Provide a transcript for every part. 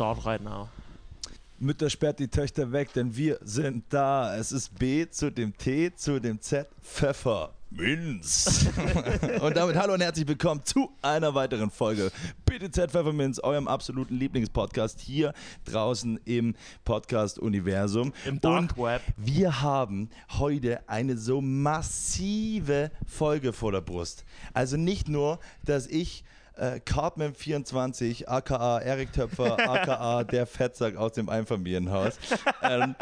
start right now. Mütter sperrt die Töchter weg, denn wir sind da. Es ist B zu dem T zu dem Z. Pfeffer. Minz. und damit hallo und herzlich willkommen zu einer weiteren Folge BTZ Pfefferminz, eurem absoluten Lieblingspodcast hier draußen im Podcast-Universum. Im Dark und Web. Wir haben heute eine so massive Folge vor der Brust. Also nicht nur, dass ich äh, Cartman24, aka Erik Töpfer, aka der Fettsack aus dem Einfamilienhaus, ähm,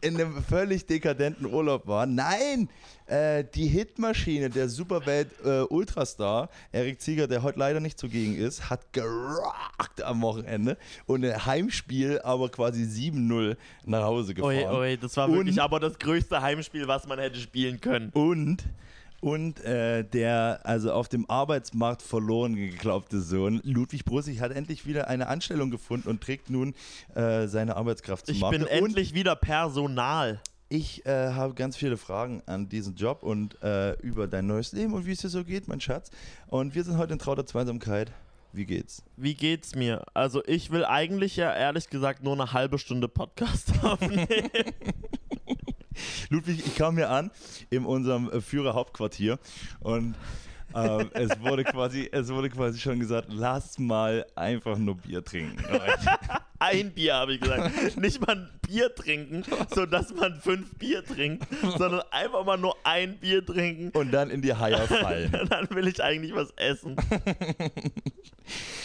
in einem völlig dekadenten Urlaub war. Nein, äh, die Hitmaschine der Superwelt äh, Ultrastar, Erik Zieger, der heute leider nicht zugegen ist, hat gerockt am Wochenende und ein Heimspiel aber quasi 7-0 nach Hause gefahren. Oi, oi, das war wirklich Und- aber das größte Heimspiel, was man hätte spielen können. Und, und äh, der also auf dem Arbeitsmarkt verloren geglaubte Sohn, Ludwig Brussig, hat endlich wieder eine Anstellung gefunden und trägt nun äh, seine Arbeitskraft zum Ich Markt. bin und endlich wieder Personal. ich äh, habe ganz viele Fragen an diesen Job und äh, über dein neues Leben und wie es dir so geht, mein Schatz. Und wir sind heute in trauter Zweisamkeit. Wie geht's? Wie geht's mir? Also ich will eigentlich ja ehrlich gesagt nur eine halbe Stunde Podcast aufnehmen. Ludwig, ich kam hier an in unserem äh, Führerhauptquartier und ähm, es, wurde quasi, es wurde quasi schon gesagt, lass mal einfach nur Bier trinken. Ein Bier habe ich gesagt. Nicht mal ein Bier trinken, sodass man fünf Bier trinkt, sondern einfach mal nur ein Bier trinken. und dann in die Haier fallen. Dann will ich eigentlich was essen.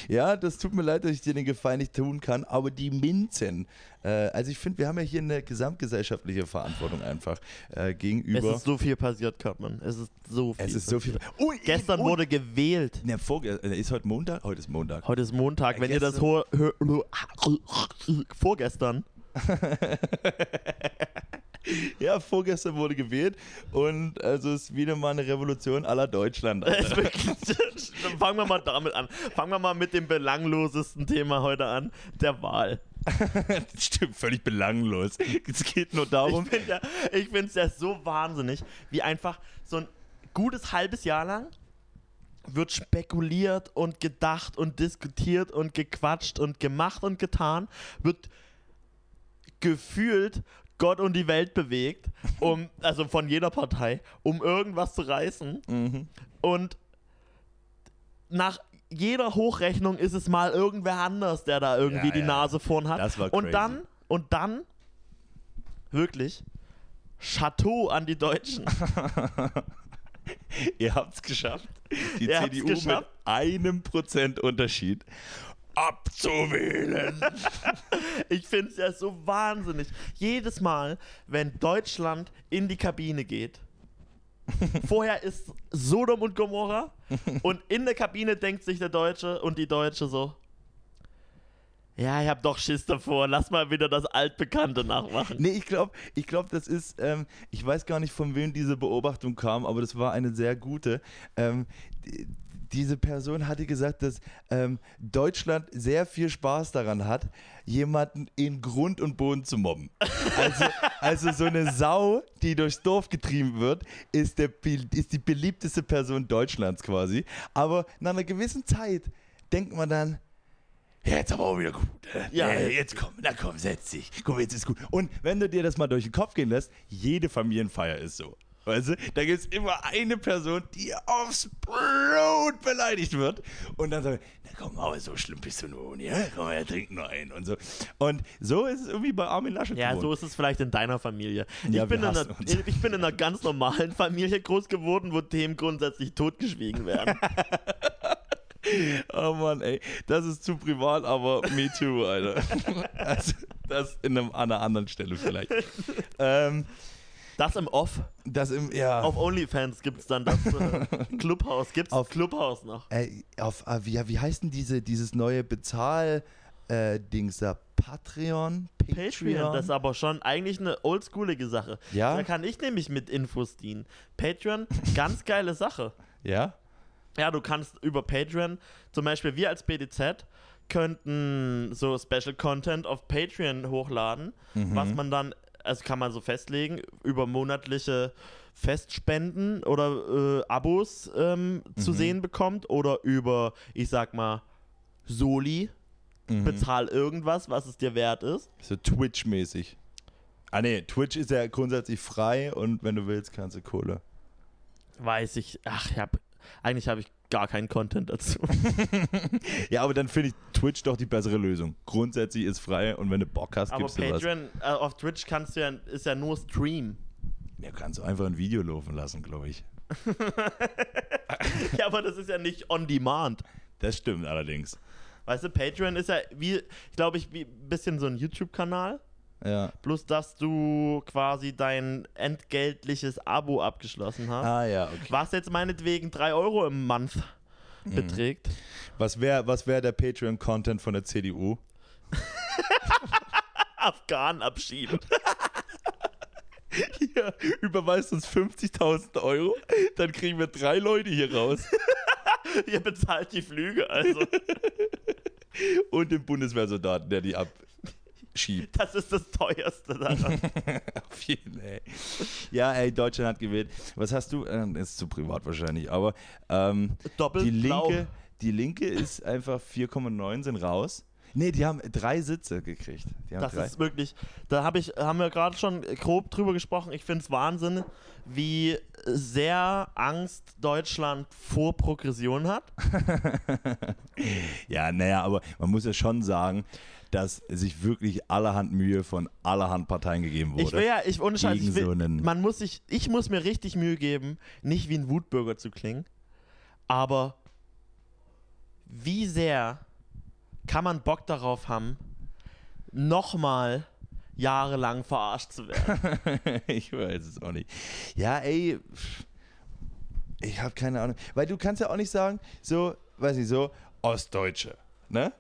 Ja, das tut mir leid, dass ich dir den Gefallen nicht tun kann, aber die Minzen, äh, also ich finde, wir haben ja hier eine gesamtgesellschaftliche Verantwortung einfach äh, Es gegenüber. ist so viel passiert, Cartman. Es ist so viel. Es ist so viel. Oh, Gestern oh, wurde gewählt. Ne, äh, ist heute Montag? Heute ist Montag. Heute ist Montag. Wenn ihr das hör, vorgestern. Ja, vorgestern wurde gewählt und also es ist wieder mal eine Revolution aller Deutschland. Es fangen wir mal damit an. Fangen wir mal mit dem belanglosesten Thema heute an, der Wahl. Stimmt, völlig belanglos. Es geht nur darum. Ich finde ja, ich find's ja so wahnsinnig, wie einfach so ein gutes halbes Jahr lang wird spekuliert und gedacht und diskutiert und gequatscht und gemacht und getan, wird gefühlt Gott und die Welt bewegt, um, also von jeder Partei, um irgendwas zu reißen. Mhm. Und nach jeder Hochrechnung ist es mal irgendwer anders, der da irgendwie Ja, die ja. Nase vorn hat. Das war und crazy. dann, und dann, wirklich, Chateau an die Deutschen. Ihr habt's geschafft, die Ihr CDU geschafft. mit einem Prozent Unterschied abzuwählen. Ich finde es ja so wahnsinnig. Jedes Mal, wenn Deutschland in die Kabine geht, vorher ist Sodom und Gomorra und in der Kabine denkt sich der Deutsche und die Deutsche so, ja, ich hab doch Schiss davor, lass mal wieder das Altbekannte nachmachen. Nee, ich glaube, ich glaub, das ist, ähm, ich weiß gar nicht, von wem diese Beobachtung kam, aber das war eine sehr gute. Ähm, die, diese Person hatte gesagt, dass ähm, Deutschland sehr viel Spaß daran hat, jemanden in Grund und Boden zu mobben. Also, also so eine Sau, die durchs Dorf getrieben wird, ist, der, ist die beliebteste Person Deutschlands quasi. Aber nach einer gewissen Zeit denkt man dann, ja, jetzt aber auch wieder gut. ne? Ja, Ja, jetzt komm, na komm, setz dich. Komm, jetzt ist gut. Und wenn du dir das mal durch den Kopf gehen lässt, jede Familienfeier ist so. Weißt du, da gibt es immer eine Person, die aufs Blut beleidigt wird. Und dann sagt, na komm, aber so schlimm bist du nun, ja? Komm, wir trinken noch einen und so. Und so ist es irgendwie bei Armin Laschet Ja, geworden. so ist es vielleicht in deiner Familie. Ich, Ja, bin, wir in einer, ich bin in einer ganz normalen Familie groß geworden, wo Themen grundsätzlich totgeschwiegen werden. Oh Mann, ey, das ist zu privat, aber me too, Alter. Also, das in einem, an einer anderen Stelle vielleicht. ähm, Das im Off. das im, ja. Auf OnlyFans gibt es dann das äh, Clubhaus. Gibt es Auf- Clubhaus noch? Äh, auf, äh, wie, wie heißt denn diese, dieses neue Bezahl-Dings da? Patreon? Patreon, das ist aber schon eigentlich eine oldschoolige Sache. Ja? Da kann ich nämlich mit Infos dienen. Patreon, ganz geile Sache. Ja? Ja, du kannst über Patreon, zum Beispiel wir als BDZ, könnten so Special Content auf Patreon hochladen, Mhm. was man dann also kann man so festlegen, über monatliche Festspenden oder äh, Abos ähm, zu Mhm. sehen bekommt oder über, ich sag mal, Soli, Mhm. bezahl irgendwas, was es dir wert ist. So Twitch-mäßig. Ah nee, Twitch ist ja grundsätzlich frei und wenn du willst, kannst du Kohle. Weiß ich, ach, ich hab, eigentlich habe ich gar keinen Content dazu. Ja, aber dann finde ich Twitch doch die bessere Lösung. Grundsätzlich ist frei und wenn du Bock hast, Aber gibst du was. Patreon, äh, auf Twitch kannst du ja, ist ja nur Stream. Ja, kannst du einfach ein Video laufen lassen, glaube ich. ja, aber das ist ja nicht on demand. Das stimmt allerdings. Weißt du, Patreon ist ja wie, glaube ich, wie ein bisschen so ein YouTube-Kanal. Ja. Bloß, dass du quasi dein entgeltliches Abo abgeschlossen hast. Ah ja, okay. Was jetzt meinetwegen 3 Euro im Month Mhm. beträgt. Was wäre was wär der Patreon-Content von der CDU? Afghanen abschieben. Hier, überweist uns 50.000 Euro, dann kriegen wir drei Leute hier raus Ihr bezahlt die Flüge, also. und den Bundeswehrsoldaten, der die abschiebt. Das ist das teuerste daran. Auf jeden Fall. Ja, ey, Deutschland hat gewählt. Was hast du? Äh, ist zu privat wahrscheinlich, aber ähm, Doppelt die blau. Linke, die Linke ist einfach 4,9 sind raus. Nee, die haben drei Sitze gekriegt. Das drei. ist wirklich, da hab ich, haben wir gerade schon grob drüber gesprochen. Ich finde es Wahnsinn, wie sehr Angst Deutschland vor Progression hat. ja, naja, aber man muss ja schon sagen, dass sich wirklich allerhand Mühe von allerhand Parteien gegeben wurde. Ich will ja, ich ohne Scheiß, ich will, so man muss sich, ich muss mir richtig Mühe geben, nicht wie ein Wutbürger zu klingen, aber wie sehr kann man Bock darauf haben, nochmal jahrelang verarscht zu werden? ich weiß es auch nicht. Ja, ey, ich habe keine Ahnung. Weil du kannst ja auch nicht sagen, so, weiß ich, so, Ostdeutsche, ne?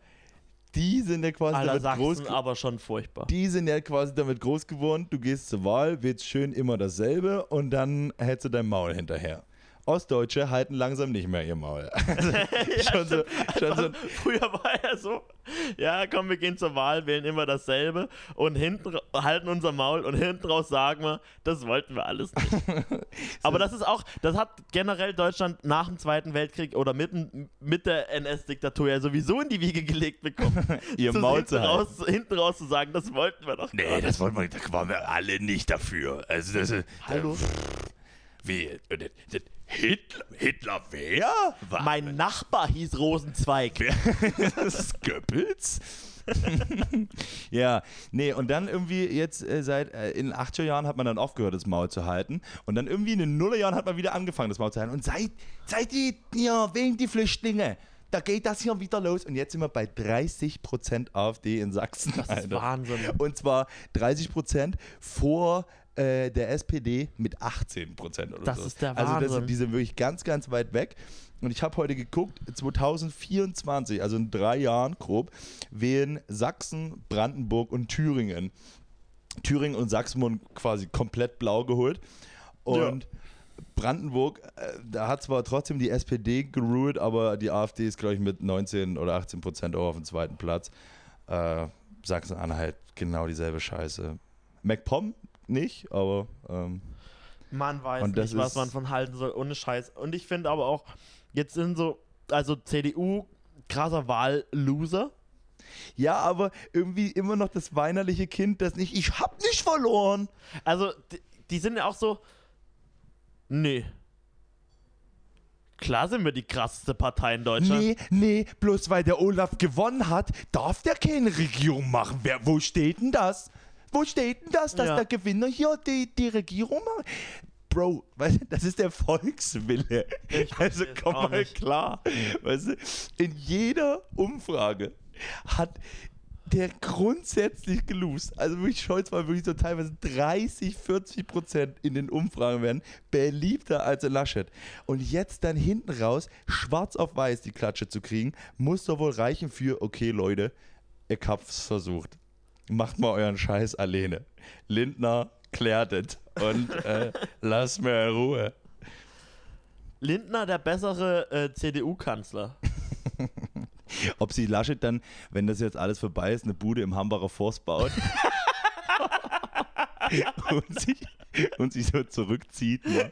Die sind ja quasi Aller damit groß aber schon furchtbar. die sind ja quasi damit groß geworden, du gehst zur Wahl, wird schön immer dasselbe und dann hältst du dein Maul hinterher. Ostdeutsche halten langsam nicht mehr ihr Maul. Also, schon so, schon so, Früher war ja so, ja, komm, wir gehen zur Wahl, wählen immer dasselbe und hinten halten unser Maul und hinten raus sagen wir, das wollten wir alles nicht. Aber das ist auch, das hat generell Deutschland nach dem Zweiten Weltkrieg oder mitten mit der NS-Diktatur ja sowieso in die Wiege gelegt bekommen. ihr Zu- Maul hinten raus, hinten raus zu sagen, das wollten wir doch. gar Nee, nicht. das wollten wir nicht. Da waren wir alle nicht dafür. Also das ist, Hallo? Wie? Hitler, Hitler wer? War Mein Nachbar hieß Rosenzweig. das ist Goebbels? ja, nee, und dann irgendwie jetzt äh, seit äh, in den 80er Jahren hat man dann aufgehört, das Maul zu halten. Und dann irgendwie in den Nullerjahren hat man wieder angefangen, das Maul zu halten. Und seit, seit die, ja, wegen die Flüchtlinge, da geht das hier wieder los. Und jetzt sind wir bei 30% AfD in Sachsen. Das ist Alter. Wahnsinn. Und zwar 30% vor äh, der SPD mit 18% oder Das so. ist der Also das, Wahnsinn. die sind wirklich ganz, ganz weit weg. Und ich habe heute geguckt, 2024, also in drei Jahren grob, wählen Sachsen, Brandenburg und Thüringen. Thüringen und Sachsen wurden quasi komplett blau geholt. Und Brandenburg, äh, da hat zwar trotzdem die SPD geruht, aber die AfD ist, glaube ich, mit 19 oder 18 Prozent auch auf dem zweiten Platz. Äh, Sachsen-Anhalt, genau dieselbe Scheiße. MacPom nicht, aber ähm, Man weiß nicht, was man von halten soll, ohne Scheiß. Und ich finde aber auch, jetzt sind so, also CDU, krasser Wahlloser. ja, aber irgendwie immer noch das weinerliche Kind, das nicht, ich hab nicht verloren. Also, die, die sind ja auch so, nee. Klar sind wir die krasseste Partei in Deutschland. Nee, nee, bloß weil der Olaf gewonnen hat, darf der keine Regierung machen. Wer, wo steht denn das? Wo steht denn das, dass Ja. der Gewinner hier die, die Regierung macht? Bro, weißt du, das ist der Volkswille. Ich also komm mal nicht. klar. Weißt du, in jeder Umfrage hat der grundsätzlich gelost. Also wirklich Scholz war wirklich so teilweise 30, 40 Prozent in den Umfragen werden beliebter als Laschet. Und jetzt dann hinten raus, schwarz auf weiß die Klatsche zu kriegen, muss doch wohl reichen für, okay Leute, ihr habt's versucht. Macht mal euren Scheiß alleine. Lindner klärt es und äh, lasst mir in Ruhe. Lindner, der bessere äh, CDU-Kanzler. Ob sie Laschet dann, wenn das jetzt alles vorbei ist, eine Bude im Hambacher Forst baut. und, sich, und sich so zurückzieht. Ne?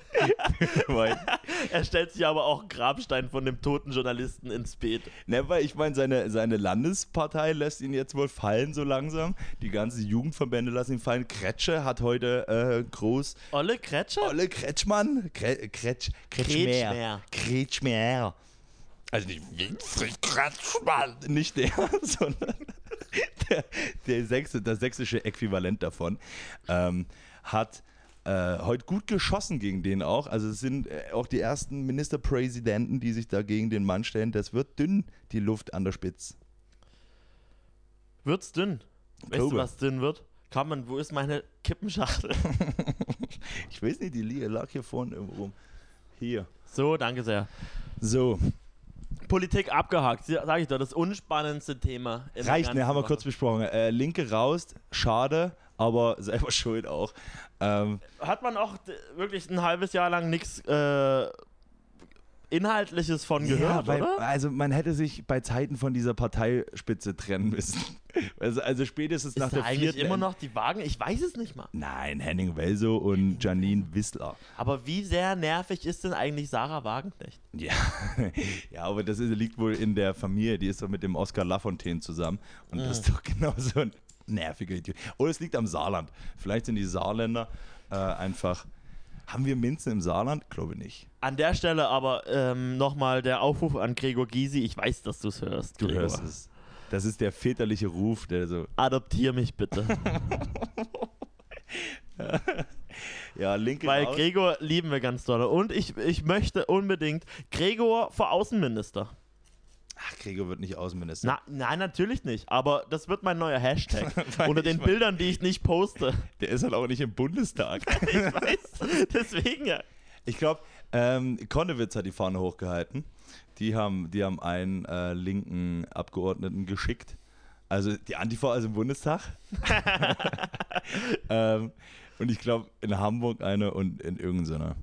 Er stellt sich aber auch einen Grabstein von dem toten Journalisten ins Beet. ne, weil ich meine, seine, seine Landespartei lässt ihn jetzt wohl fallen so langsam. Die ganzen Jugendverbände lassen ihn fallen. Kretsche hat heute äh, groß Olle Kretscher? Olle Kretschmann? Kre Kretsch, Kretschmer. Kretschmer. Also nicht Winfried Kretschmann. Nicht der, sondern der, der sächsische, das sächsische Äquivalent davon. Ähm, hat äh, heute gut geschossen gegen den auch. Also es sind äh, auch die ersten Ministerpräsidenten, die sich da gegen den Mann stellen. Das wird dünn, die Luft an der Spitze. Wird's dünn? Weißt Glaube. du, was dünn wird? Carmen, wo ist meine Kippenschachtel? Ich weiß nicht, die lag hier vorne irgendwo rum. Hier. so, danke sehr. So, Politik abgehakt, sag ich doch, das unspannendste Thema. Reicht, ne, haben wir kurz besprochen. Äh, Linke raus, schade, aber selber schuld auch. Ähm, Hat man auch wirklich ein halbes Jahr lang nichts äh, Inhaltliches von gehört, weil, oder? Also man hätte sich bei Zeiten von dieser Parteispitze trennen müssen. Also, also spätestens nach Ist der da eigentlich vierten. immer noch die Wagen? Ich weiß es nicht mal. Nein, Henning Welso und Janine Wissler. Aber wie sehr nervig ist denn eigentlich Sarah Wagenknecht? Ja, ja aber das liegt wohl in der Familie. Die ist doch mit dem Oscar Lafontaine zusammen. Und das ist doch genau so ein nerviger Idiot. Oder es liegt am Saarland. Vielleicht sind die Saarländer äh, einfach. Haben wir Minzen im Saarland? Glaube nicht. An der Stelle aber ähm, nochmal der Aufruf an Gregor Gysi. Ich weiß, dass du es hörst. Du Gregor. hörst es. Das ist der väterliche Ruf, der so. Adoptier mich bitte. Ja, linke Weil. Gregor lieben wir ganz doll. Und ich, ich möchte unbedingt Gregor vor Außenminister. Ach, Gregor wird nicht Außenminister. Na, nein, natürlich nicht. Aber das wird mein neuer Hashtag. Unter den Bildern, die ich nicht poste. Der ist halt auch nicht im Bundestag. Ich weiß. Deswegen ja. Ich glaube, ähm, Konnewitz hat die Fahne hochgehalten. Die haben, die haben einen äh, linken Abgeordneten geschickt. Also die Antifa ist im Bundestag. ähm, und ich glaube, in Hamburg eine und in irgendeiner.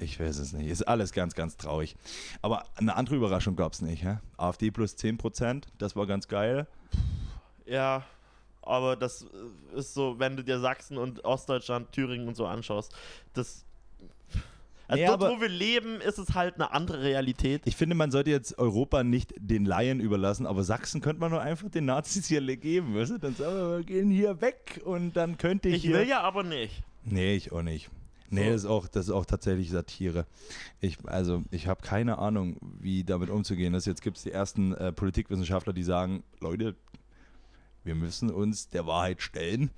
Ich weiß es nicht. Ist alles ganz, ganz traurig. Aber eine andere Überraschung gab es nicht. Hä? AfD plus 10%, das war ganz geil. Ja, aber das ist so, wenn du dir Sachsen und Ostdeutschland, Thüringen und so anschaust, das. Also Nee, dort, wo wir leben, ist es halt eine andere Realität. Ich finde, man sollte jetzt Europa nicht den Laien überlassen, aber Sachsen könnte man nur einfach den Nazis hier geben, weißt du? Dann sagen wir, wir gehen hier weg und dann könnte ich, Ich hier... will ja aber nicht. Nee, ich auch nicht. Nee, das, ist auch, das ist auch tatsächlich Satire. Ich, also, ich habe keine Ahnung, wie damit umzugehen ist. Jetzt gibt es die ersten äh, Politikwissenschaftler, die sagen, Leute, wir müssen uns der Wahrheit stellen.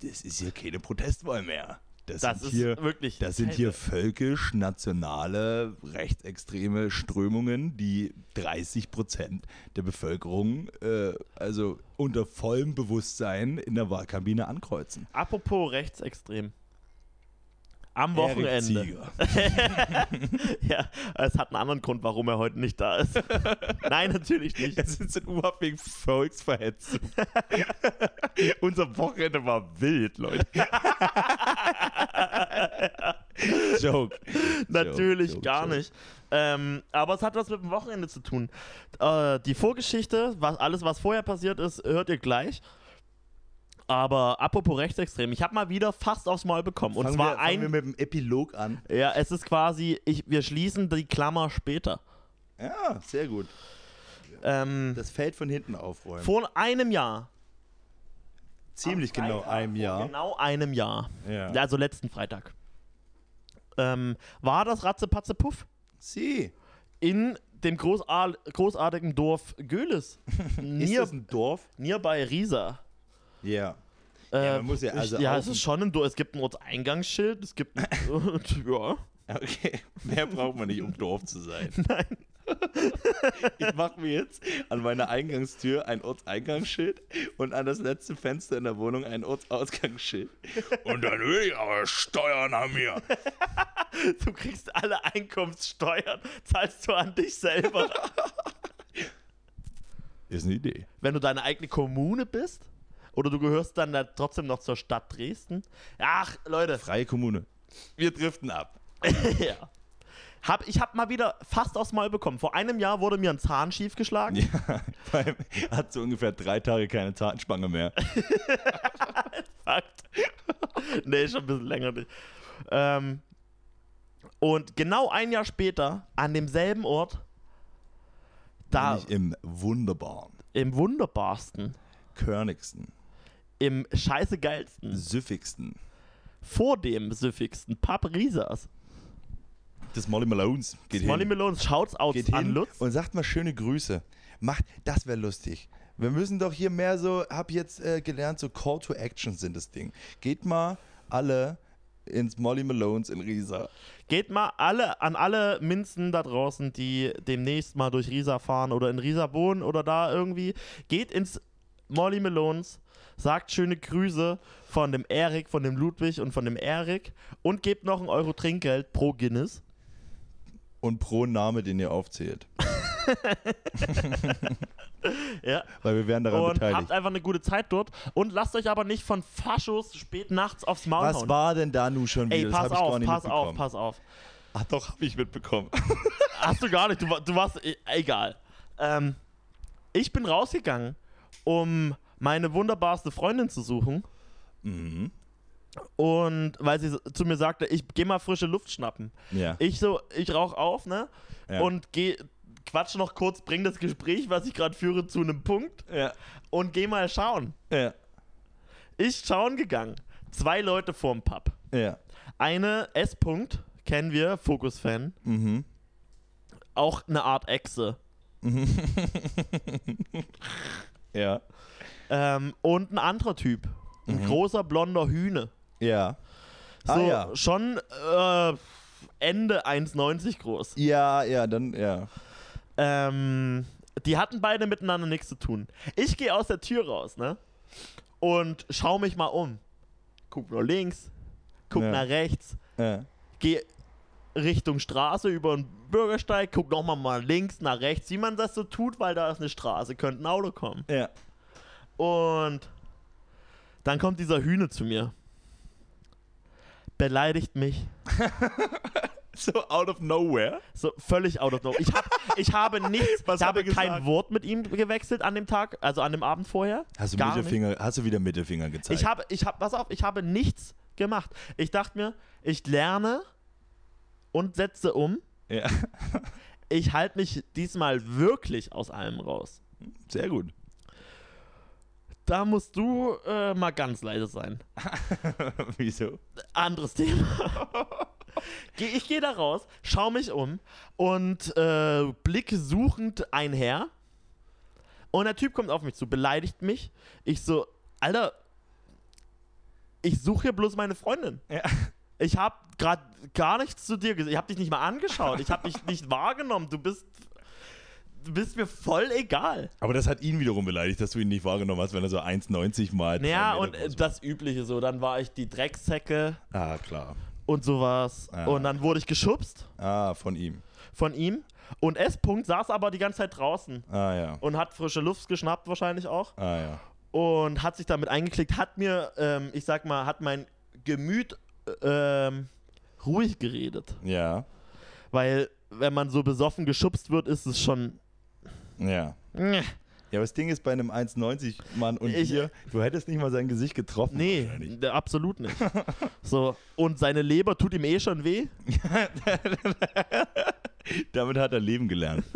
Das ist hier keine Protestwahl mehr. Das, Das sind ist hier, wirklich. das sind hier völkisch-nationale, rechtsextreme Strömungen, die 30 Prozent der Bevölkerung äh, also unter vollem Bewusstsein in der Wahlkabine ankreuzen. Apropos rechtsextrem. Am Wochenende. Ja, es hat einen anderen Grund, warum er heute nicht da ist. Nein, natürlich nicht. Es ist überhaupt wegen Volksverhetzung. Unser Wochenende war wild, Leute. Joke. Natürlich Joke, gar joke. nicht. Ähm, aber es hat was mit dem Wochenende zu tun. Äh, die Vorgeschichte, was, alles, was vorher passiert ist, hört ihr gleich. Aber apropos rechtsextrem, ich habe mal wieder fast aufs Maul bekommen. Und Fangen, zwar wir, fangen ein. wir mit dem Epilog an. Ja, es ist quasi, ich, wir schließen die Klammer später. Ja, sehr gut. Ähm, Das Feld von hinten aufräumen. vor einem Jahr. Ziemlich genau Freitag, einem vor Jahr. Genau einem Jahr. Ja. Also letzten Freitag. Ähm, war das Ratzepatze Puff Sie. in dem großar großartigen Dorf Göhlis. Ist das ein Dorf? bei Riesa. Ja. Äh, Ja, man muss ja also ja, auch es ein- ist schon ein Dorf. Es gibt ein Ortseingangsschild. Es gibt. ja. Okay, mehr braucht man nicht, um Dorf zu sein. Nein. Ich mache mir jetzt an meiner Eingangstür ein Ortseingangsschild und an das letzte Fenster in der Wohnung ein Ortsausgangsschild. Und dann will ich aber Steuern an mir. Du kriegst alle Einkommenssteuern, zahlst du an dich selber. Ist eine Idee. Wenn du deine eigene Kommune bist. Oder du gehörst dann da trotzdem noch zur Stadt Dresden. Ach, Leute. Freie Kommune. Wir driften ab. ja. Hab, ich habe mal wieder fast aufs Maul bekommen. Vor einem Jahr wurde mir ein Zahn schief geschlagen. Ja, weil er hat so ungefähr drei Tage keine Zahnspange mehr. gesagt. nee, schon ein bisschen länger nicht. Ähm, und genau ein Jahr später, an demselben Ort, da Nämlich im wunderbaren, im wunderbarsten, körnigsten, im scheiße geilsten, süffigsten vor dem süffigsten Pub Risas. des Molly Malones geht Molly hin. Malones Shouts geht an hin Lutz. und sagt mal schöne Grüße. Macht, das wäre lustig. Wir müssen doch hier mehr so, hab jetzt äh, gelernt, so Call to Action sind das Ding. Geht mal alle ins Molly Malones in Riesa. Geht mal alle an alle Minzen da draußen, die demnächst mal durch Riesa fahren oder in Riesa wohnen oder da irgendwie. Geht ins Molly Malones, sagt schöne Grüße von dem Erik, von dem Ludwig und von dem Erik und gebt noch ein Euro Trinkgeld pro Guinness. Und pro Name, den ihr aufzählt. Ja. Weil wir werden daran Und beteiligt. habt einfach eine gute Zeit dort und lasst euch aber nicht von Faschos spät nachts aufs Maul Was hauen. war denn da nun schon Ey, wieder? das pass auf, pass auf, pass auf. Ach doch, hab ich mitbekommen. Hast du gar nicht, du, du warst, e- egal. Ähm, ich bin rausgegangen, um meine wunderbarste Freundin zu suchen. mhm. Und weil sie zu mir sagte, ich geh mal frische Luft schnappen. Ja. Ich so, ich rauch auf, ne? Ja. Und geh, quatsch noch kurz, bring das Gespräch, was ich gerade führe, zu einem Punkt ja. und geh mal schauen. Ja. Ich schauen gegangen. Zwei Leute vorm Pub. Ja. Eine S-Punkt, kennen wir, Fokus-Fan. Mhm. Auch eine Art Echse. Ja. Ähm, und ein anderer Typ. Ein großer blonder Hühne. Ja. So Mhm. Ah, ja. schon äh, Ende 1,90 groß. Ja, ja, dann, ja. Ähm, die hatten beide miteinander nichts zu tun. Ich gehe aus der Tür raus, ne? Und schau mich mal um. Guck nach links, guck Ja. nach rechts, Ja. geh Richtung Straße über den Bürgersteig, guck nochmal mal links, nach rechts, wie man das so tut, weil da ist eine Straße, könnte ein Auto kommen. Ja. Und dann kommt dieser Hühne zu mir. Beleidigt mich. So out of nowhere. So völlig out of nowhere. Ich, hab, ich habe nichts, Was ich habe kein? Wort mit ihm gewechselt an dem Tag, also an dem Abend vorher. Hast du Gar Mittelfinger, hast du wieder Mittelfinger gezeigt? Ich habe, ich habe, pass auf, ich habe nichts gemacht. Ich dachte mir, ich lerne und setze um. ja. Ich halte mich diesmal wirklich aus allem raus. Sehr gut. Da musst du äh, mal ganz leise sein. Wieso? Anderes Thema. Geh- ich gehe da raus, schau mich um und äh, blicke suchend einher. Und der Typ kommt auf mich zu, beleidigt mich. Ich so, Alter, ich suche hier bloß meine Freundin. Ja. Ich habe gerade gar nichts zu dir gesagt. Ich habe dich nicht mal angeschaut. Ich habe dich nicht wahrgenommen. Du bist, bist mir voll egal. Aber das hat ihn wiederum beleidigt, dass du ihn nicht wahrgenommen hast, wenn er so 1,90 mal. Naja, zwei und äh, das Übliche so. Dann war ich die Drecksäcke. Ah, klar. und sowas. Ah. Und dann wurde ich geschubst. Ah, von ihm. von ihm. Und S. -Punkt saß aber die ganze Zeit draußen Ah, ja. und hat frische Luft geschnappt wahrscheinlich auch Ah, ja. und hat sich damit eingeklickt, hat mir, ähm, ich sag mal, hat mein Gemüt äh, ähm, ruhig geredet. Ja. Weil wenn man so besoffen geschubst wird, ist es schon... Ja. Ja, aber das Ding ist bei einem 1,90 Mann und Ich- dir, du hättest nicht mal sein Gesicht getroffen. nee absolut nicht. so, und seine Leber tut ihm eh schon weh. Damit hat er leben gelernt.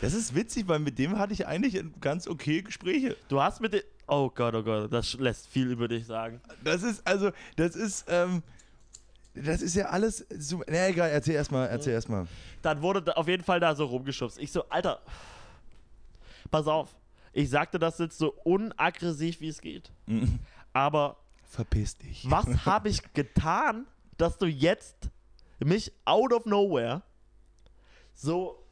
Das ist witzig, weil mit dem hatte ich eigentlich ganz okay Gespräche. Du hast mit dem... Oh Gott, oh Gott, das lässt viel über dich sagen. Das ist, also, das ist, ähm, das ist ja alles so. Na egal, erzähl erstmal, erzähl erstmal. dann wurde auf jeden Fall da so rumgeschubst. Ich so, Alter, pass auf. Ich sagte das jetzt so unaggressiv, wie es geht. Aber Verpiss dich. was habe ich getan, dass du jetzt mich out of nowhere so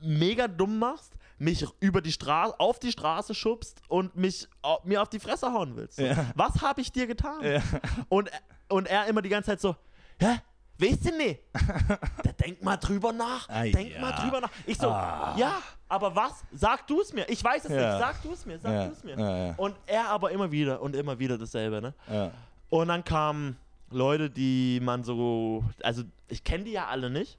mega dumm machst, mich über die Straße, auf die Straße schubst und mich mir auf die Fresse hauen willst? Ja. Was habe ich dir getan? Ja. Und, und er immer die ganze Zeit so, hä? Weißt du nicht? Da denk mal drüber nach. Ah, denk ja. mal drüber nach. Ich so, Ah. ja, aber was? Sag du es mir. Ich weiß es Ja. nicht. Sag du es mir. Sag Ja, du es mir. Und er aber immer wieder und immer wieder dasselbe, ne? Und dann kamen Leute, die man so, also ich kenne die ja alle nicht.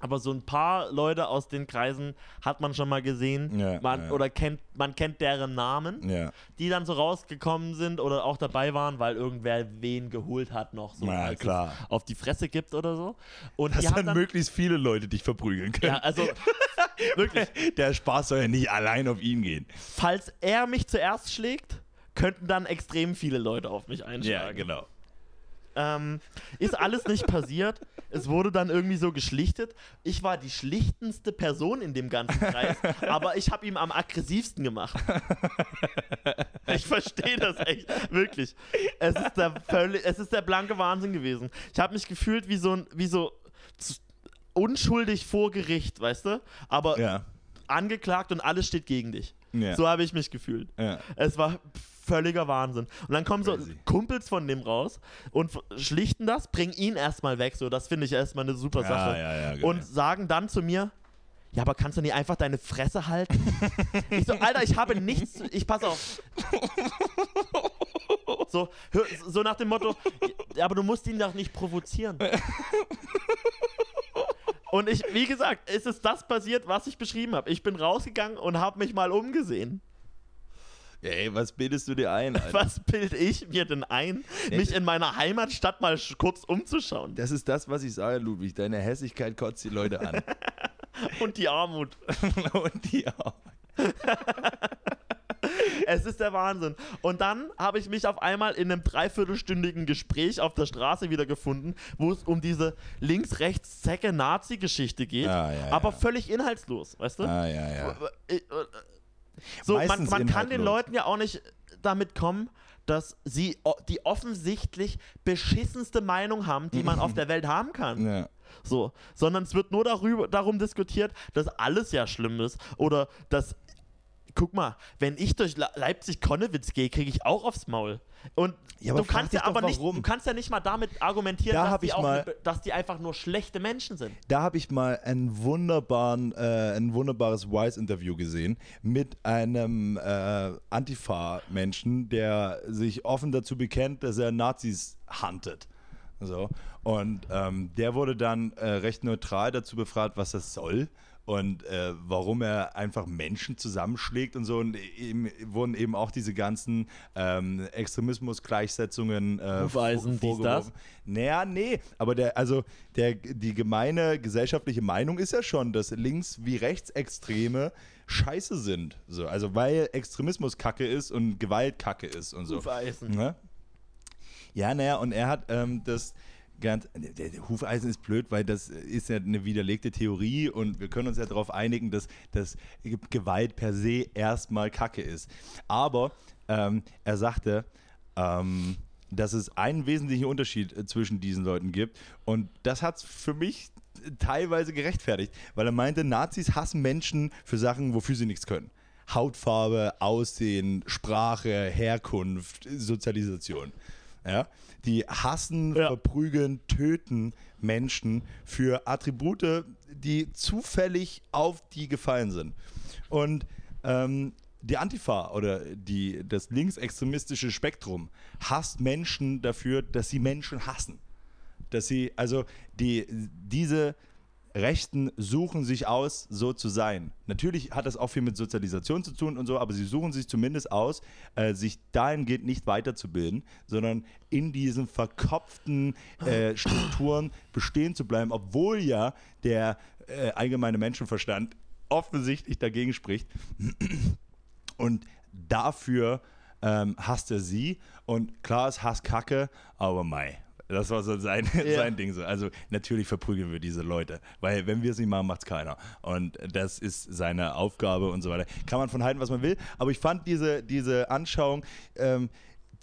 Aber so ein paar Leute aus den Kreisen hat man schon mal gesehen. Ja, man, ja. Oder kennt, man kennt deren Namen, Ja. die dann so rausgekommen sind oder auch dabei waren, weil irgendwer wen geholt hat noch. So, Na, als es klar. Auf die Fresse gibt oder so. Und Dass dann dann, möglichst viele Leute dich verprügeln können. ja, also wirklich, Der Spaß soll ja nicht allein auf ihn gehen. falls er mich zuerst schlägt, könnten dann extrem viele Leute auf mich einschlagen. Ja, genau. Ähm, ist alles nicht passiert. Es wurde dann irgendwie so geschlichtet. Ich war die schlichtendste Person in dem ganzen Kreis, aber ich habe ihm am aggressivsten gemacht. Ich verstehe das echt, wirklich. Es ist der völlig, es ist der blanke Wahnsinn gewesen. Ich habe mich gefühlt wie so ein, wie so unschuldig vor Gericht, weißt du? Aber Ja. angeklagt und alles steht gegen dich. Ja. So habe ich mich gefühlt. Ja. Es war völliger Wahnsinn. Und dann kommen so Crazy. Kumpels von dem raus und schlichten das, bringen ihn erstmal weg. So, das finde ich erstmal eine super Ja, Sache. und sagen dann zu mir, ja, aber kannst du nicht einfach deine Fresse halten? ich so, Alter, ich habe nichts, ich pass auf. So, so nach dem Motto, ja, aber du musst ihn doch nicht provozieren. Und ich, wie gesagt, es ist das passiert, was ich beschrieben habe. Ich bin rausgegangen und habe mich mal umgesehen. Ey, was bildest du dir ein, Alter? Was bild ich mir denn ein, mich in meiner Heimatstadt mal kurz umzuschauen? Das ist das, was ich sage, Ludwig. Deine Hässigkeit kotzt die Leute an. Und die Armut. Und die auch. Es ist der Wahnsinn. Und dann habe ich mich auf einmal in einem dreiviertelstündigen Gespräch auf der Straße wiedergefunden, wo es um diese links-rechts-Zecke-Nazi-Geschichte geht, Ah, ja, aber ja. völlig inhaltslos, weißt du? Ah, ja, ja. So, man, Meistens man kann den. Leuten ja auch nicht damit kommen, dass sie die offensichtlich beschissenste Meinung haben, die man auf der Welt haben kann. Ja. So, sondern es wird nur darüber, darum diskutiert, dass alles ja schlimm ist oder dass guck mal, wenn ich durch Le Leipzig-Konnewitz gehe, kriege ich auch aufs Maul. Und Ja, du kannst ja aber nicht, warum. du kannst ja nicht mal damit argumentieren, Da dass, die ich auch mal- ne- dass die einfach nur schlechte Menschen sind. Da habe ich mal einen wunderbaren, äh, ein wunderbares Wise-Interview gesehen mit einem äh, Antifa-Menschen, der sich offen dazu bekennt, dass er Nazis huntet. So. Und ähm, der wurde dann äh, recht neutral dazu befragt, was das soll und äh, warum er einfach Menschen zusammenschlägt und so. Und ihm wurden eben auch diese ganzen ähm, Extremismus-Gleichsetzungen äh, Hufeisen, dies, das? Naja, nee, aber der, also der, die gemeine gesellschaftliche Meinung ist ja schon, dass Links- wie Rechtsextreme scheiße sind. So, also weil Extremismus Kacke ist und Gewalt Kacke ist und so. Hufeisen. Ne? Ja, naja, und er hat ähm, das ganz. Hufeisen ist blöd, weil das ist ja eine widerlegte Theorie und wir können uns ja darauf einigen, dass, dass Gewalt per se erstmal Kacke ist. Aber ähm, er sagte, ähm, dass es einen wesentlichen Unterschied äh, zwischen diesen Leuten gibt und das hat es für mich teilweise gerechtfertigt, weil er meinte, Nazis hassen Menschen für Sachen, wofür sie nichts können. Hautfarbe, Aussehen, Sprache, Herkunft, Sozialisation. Ja? Die hassen, Ja. verprügeln, töten Menschen für Attribute, die zufällig auf die gefallen sind. Und ähm, die Antifa oder die, das linksextremistische Spektrum hasst Menschen dafür, dass sie Menschen hassen. Dass sie, also die, diese Rechten suchen sich aus, so zu sein. Natürlich hat das auch viel mit Sozialisation zu tun und so, aber sie suchen sich zumindest aus, äh, sich dahingehend nicht weiterzubilden, sondern in diesen verkopften äh, Strukturen bestehen zu bleiben, obwohl ja der äh, allgemeine Menschenverstand offensichtlich dagegen spricht. Und dafür ähm, hasst er sie. Und klar ist Hass Kacke, aber mei. Das war so sein, Ja. sein Ding so. Also natürlich verprügeln wir diese Leute, weil wenn wir es nicht machen, macht es keiner. Und das ist seine Aufgabe und so weiter. Kann man von halten, was man will. Aber ich fand diese, diese Anschauung, ähm,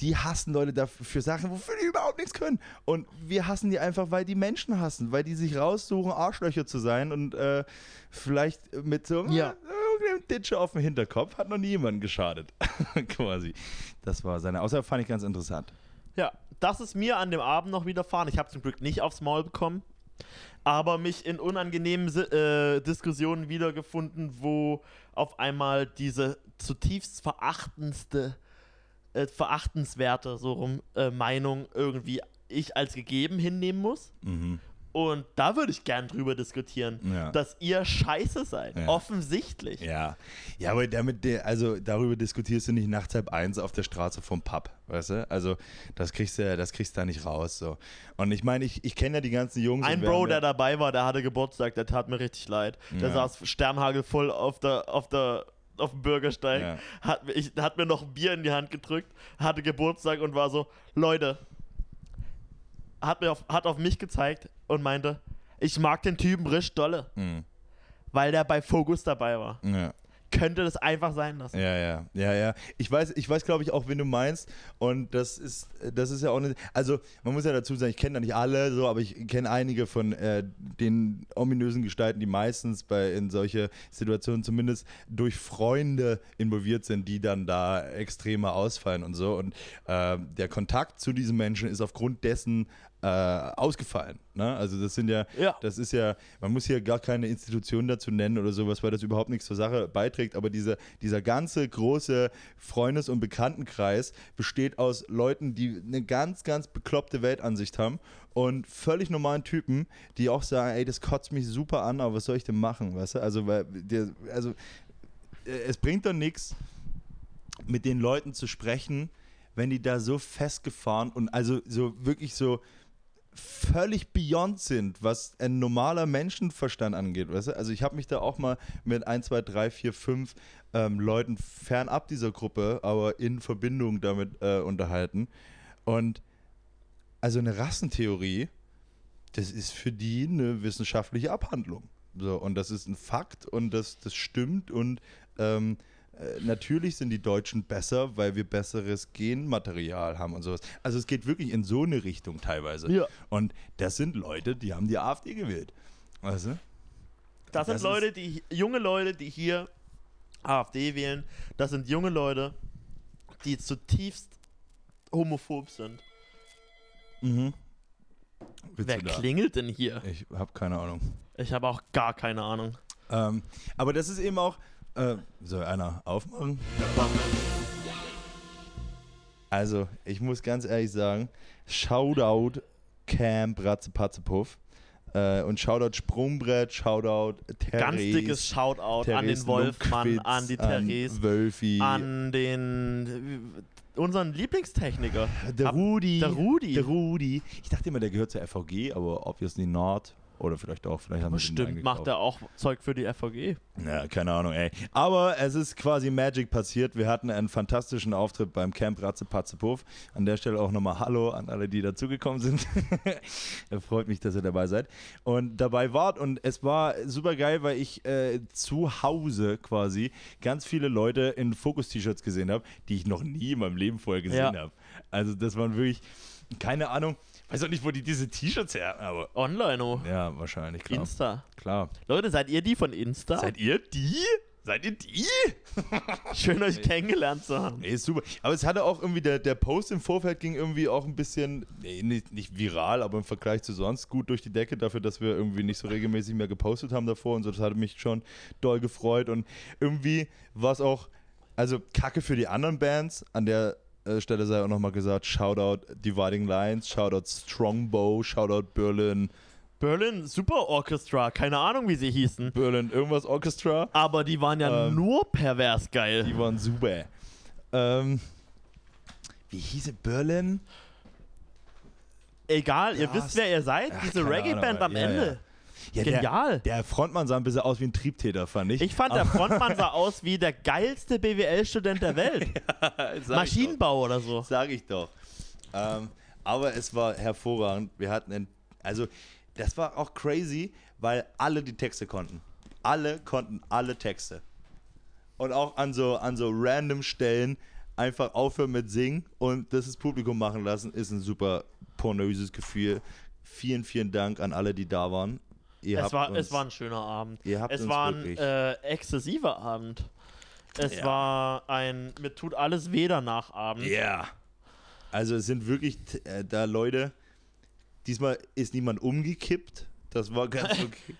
die hassen Leute dafür für Sachen, wofür die überhaupt nichts können. Und wir hassen die einfach, weil die Menschen hassen, weil die sich raussuchen, Arschlöcher zu sein und äh, vielleicht mit so Ja. irgendeinem Ditsche auf dem Hinterkopf hat noch nie jemandem geschadet. Quasi. Das war seine Aussage, fand ich ganz interessant. Ja, das ist mir an dem Abend noch widerfahren. Ich habe zum Glück nicht aufs Maul bekommen, aber mich in unangenehmen äh, Diskussionen wiedergefunden, wo auf einmal diese zutiefst verachtendste, äh, verachtenswerte so rum, äh, Meinung irgendwie ich als gegeben hinnehmen muss. Mhm. Und da würde ich gern drüber diskutieren, Ja. dass ihr scheiße seid. Ja. Offensichtlich. Ja, ja, aber damit, also darüber diskutierst du nicht nachts halb eins auf der Straße vom Pub, weißt du? Also das kriegst du, das kriegst du da nicht raus. So. Und ich meine, ich, ich kenne ja die ganzen Jungs. Ein Bro, der dabei war, der hatte Geburtstag, der tat mir richtig leid. Der Ja. saß sternhagelvoll auf der, auf der, auf dem Bürgersteig, Ja. hat, mir- ich, hat mir noch ein Bier in die Hand gedrückt, hatte Geburtstag und war so, Leute, hat, mir auf, hat auf mich gezeigt und meinte, ich mag den Typen richtig dolle, Mhm. weil der bei Fokus dabei war. ja. Könnte das einfach sein lassen. Ja, ja, ja, ja. Ich weiß, ich weiß, glaube ich, auch, wen du meinst. Und das ist, das ist ja auch eine. Also, man muss ja dazu sagen, ich kenne da nicht alle so, aber ich kenne einige von äh, den ominösen Gestalten, die meistens bei in solche Situationen zumindest durch Freunde involviert sind, die dann da extremer ausfallen und so. Und äh, der Kontakt zu diesen Menschen ist aufgrund dessen äh, ausgefallen. Ne? Also das sind ja, Ja. das ist ja, man muss hier gar keine Institution dazu nennen oder sowas, weil das überhaupt nichts zur Sache beiträgt. Aber diese, dieser ganze große Freundes- und Bekanntenkreis besteht aus Leuten, die eine ganz, ganz bekloppte Weltansicht haben und völlig normalen Typen, die auch sagen, ey, das kotzt mich super an, aber was soll ich denn machen, weißt du? Also, weil der, also äh, es bringt doch nichts, mit den Leuten zu sprechen, wenn die da so festgefahren und also so wirklich so völlig beyond sind, was ein normaler Menschenverstand angeht. Weißt du? Also ich habe mich da auch mal mit 1, 2, 3, 4, 5 ähm, Leuten fernab dieser Gruppe, aber in Verbindung damit äh, unterhalten. Und also eine Rassentheorie, das ist für die eine wissenschaftliche Abhandlung. So, und das ist ein Fakt und das, das stimmt und ähm, äh, natürlich sind die Deutschen besser, weil wir besseres Genmaterial haben und sowas. Also es geht wirklich in so eine Richtung teilweise. Ja. Und das sind Leute, die haben die AfD gewählt. Weißt du? Das sind Das Leute, die junge Leute, die hier AfD wählen. Das sind junge Leute, die zutiefst homophob sind. Mhm. Willst Wer klingelt denn hier? Ich habe keine Ahnung. Ich habe auch gar keine Ahnung. Ähm, aber das ist eben auch. Äh, soll einer aufmachen? Also, ich muss ganz ehrlich sagen, Shoutout Camp Ratzepatzepuff äh, und Shoutout Sprungbrett, Shoutout Therese. Ganz dickes Shoutout an den Therese Wolfmann, an die Therese, An Wölfi. an den unseren Lieblingstechniker. der Rudi. der Rudi. Der Rudi. Ich dachte immer, der gehört zur FVG, aber obviously not. Oder vielleicht auch, vielleicht haben Bestimmt macht er auch Zeug für die FVG. Ja, keine Ahnung, ey. Aber es ist quasi Magic passiert. Wir hatten einen fantastischen Auftritt beim Camp Ratze Patze Puff. An der Stelle auch nochmal Hallo an alle, die dazugekommen sind. Freut mich, dass ihr dabei seid und dabei wart. Und es war super geil, weil ich äh, zu Hause quasi ganz viele Leute in Fokus-T-Shirts gesehen habe, die ich noch nie in meinem Leben vorher gesehen Ja. habe. Also, das waren wirklich, keine Ahnung, weiß auch nicht, wo die diese T-Shirts her aber Online, oh. ja, wahrscheinlich, klar. Insta. klar. Leute, seid ihr die von Insta? Seid ihr die? Seid ihr die? Schön, euch kennengelernt zu haben. Ey, super. Aber es hatte auch irgendwie, der, der Post im Vorfeld ging irgendwie auch ein bisschen, nee, nicht, nicht viral, aber im Vergleich zu sonst gut durch die Decke, dafür, dass wir irgendwie nicht so regelmäßig mehr gepostet haben davor und so. Das hatte mich schon doll gefreut. Und irgendwie war es auch, also Kacke für die anderen Bands. An der Stelle sei auch nochmal gesagt, Shoutout Dividing Lines, Shoutout Strongbow, Shoutout Berlin, Berlin Super Orchestra, keine Ahnung, wie sie hießen. Berlin irgendwas Orchestra. Aber die waren ja Ähm, nur pervers geil. Die waren super. Ähm, wie hieß es? Berlin? Egal, ihr Ja, wisst, wer ihr seid. ach, Diese Reggae-Band am ja, Ende. Ja, Genial. Der, der Frontmann sah ein bisschen aus wie ein Triebtäter, fand ich. Ich fand, der Frontmann sah aus wie der geilste BWL-Student der Welt. Maschinenbau oder so. Sag ich doch. Ähm, aber es war hervorragend. Wir hatten einen, also das war auch crazy, weil alle die Texte konnten. Alle konnten alle Texte. Und auch an so, an so random Stellen einfach aufhören mit Singen und das das Publikum machen lassen, ist ein super pornöses Gefühl. Vielen, vielen Dank an alle, die da waren. Ihr Es war, uns- es war ein schöner Abend. Es war ein äh, exzessiver Abend. Es Ja. war ein mir tut alles weh danach Abend. Ja. Also es sind wirklich äh, da Leute. Diesmal ist niemand umgekippt. Das war ganz okay.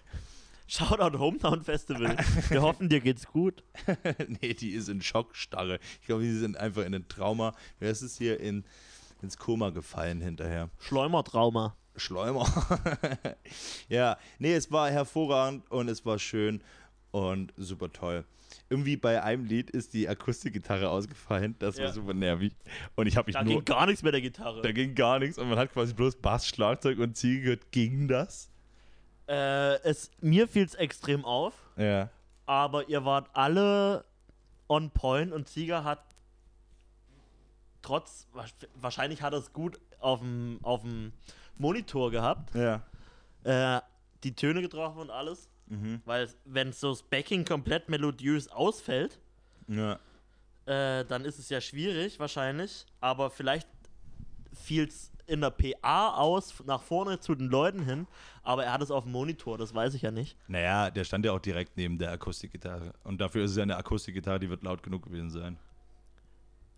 Shoutout Hometown Festival. Wir hoffen, dir geht's gut. nee, die ist in Schockstarre. Ich glaube, die sind einfach in ein Trauma. Wer ist es hier in, ins Koma gefallen hinterher? Schleumertrauma. Schleumer. ja, nee, es war hervorragend und es war schön und super toll. Irgendwie bei einem Lied ist die Akustikgitarre ausgefallen. Das war Ja. super nervig. Und ich habe mich Da nur. ging gar nichts mit der Gitarre. Da ging gar nichts und man hat quasi bloß Bass, Schlagzeug und Ziege gehört. Ging das? Äh, es, mir fiel es extrem auf, Ja. aber ihr wart alle on point und Sieger hat trotz, wahrscheinlich hat er es gut auf dem Monitor gehabt, Ja. äh, die Töne getroffen und alles, Mhm. weil wenn so das Backing komplett melodiös ausfällt, Ja. äh, dann ist es ja schwierig wahrscheinlich, aber vielleicht fiel es in der PA aus, nach vorne zu den Leuten hin, aber er hat es auf dem Monitor, das weiß ich ja nicht. Naja, der stand ja auch direkt neben der Akustikgitarre. Und dafür ist es ja eine Akustikgitarre, die wird laut genug gewesen sein.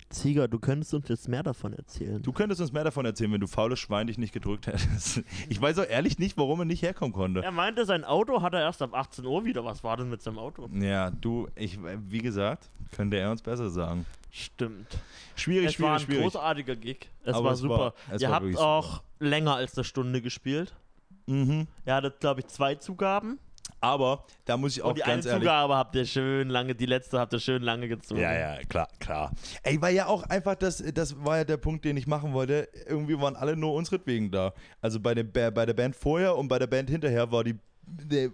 Zieger, du könntest uns jetzt mehr davon erzählen. Du könntest uns mehr davon erzählen, wenn du faules Schwein dich nicht gedrückt hättest. Ich weiß auch ehrlich nicht, warum er nicht herkommen konnte. Er meinte, sein Auto hat er erst ab 18 Uhr wieder. Was war denn mit seinem Auto? Ja, du, ich, wie gesagt, könnte er uns besser sagen. Stimmt. Schwierig, es war ein schwierig, schwierig. großartiger Gig. Es Aber war es super. war- es Ihr war habt auch länger als eine Stunde gespielt. Mhm. Ihr hattet, glaube ich, zwei Zugaben. Aber da muss ich auch und die eine ganz ehrlich. Zugabe habt ihr schön lange, die letzte habt ihr schön lange gezogen. Ja, ja, klar, klar. Ey, war ja auch einfach das, das war ja der Punkt, den ich machen wollte. Irgendwie waren alle nur unseretwegen da. Also bei, dem, bei der Band vorher und bei der Band hinterher war die, der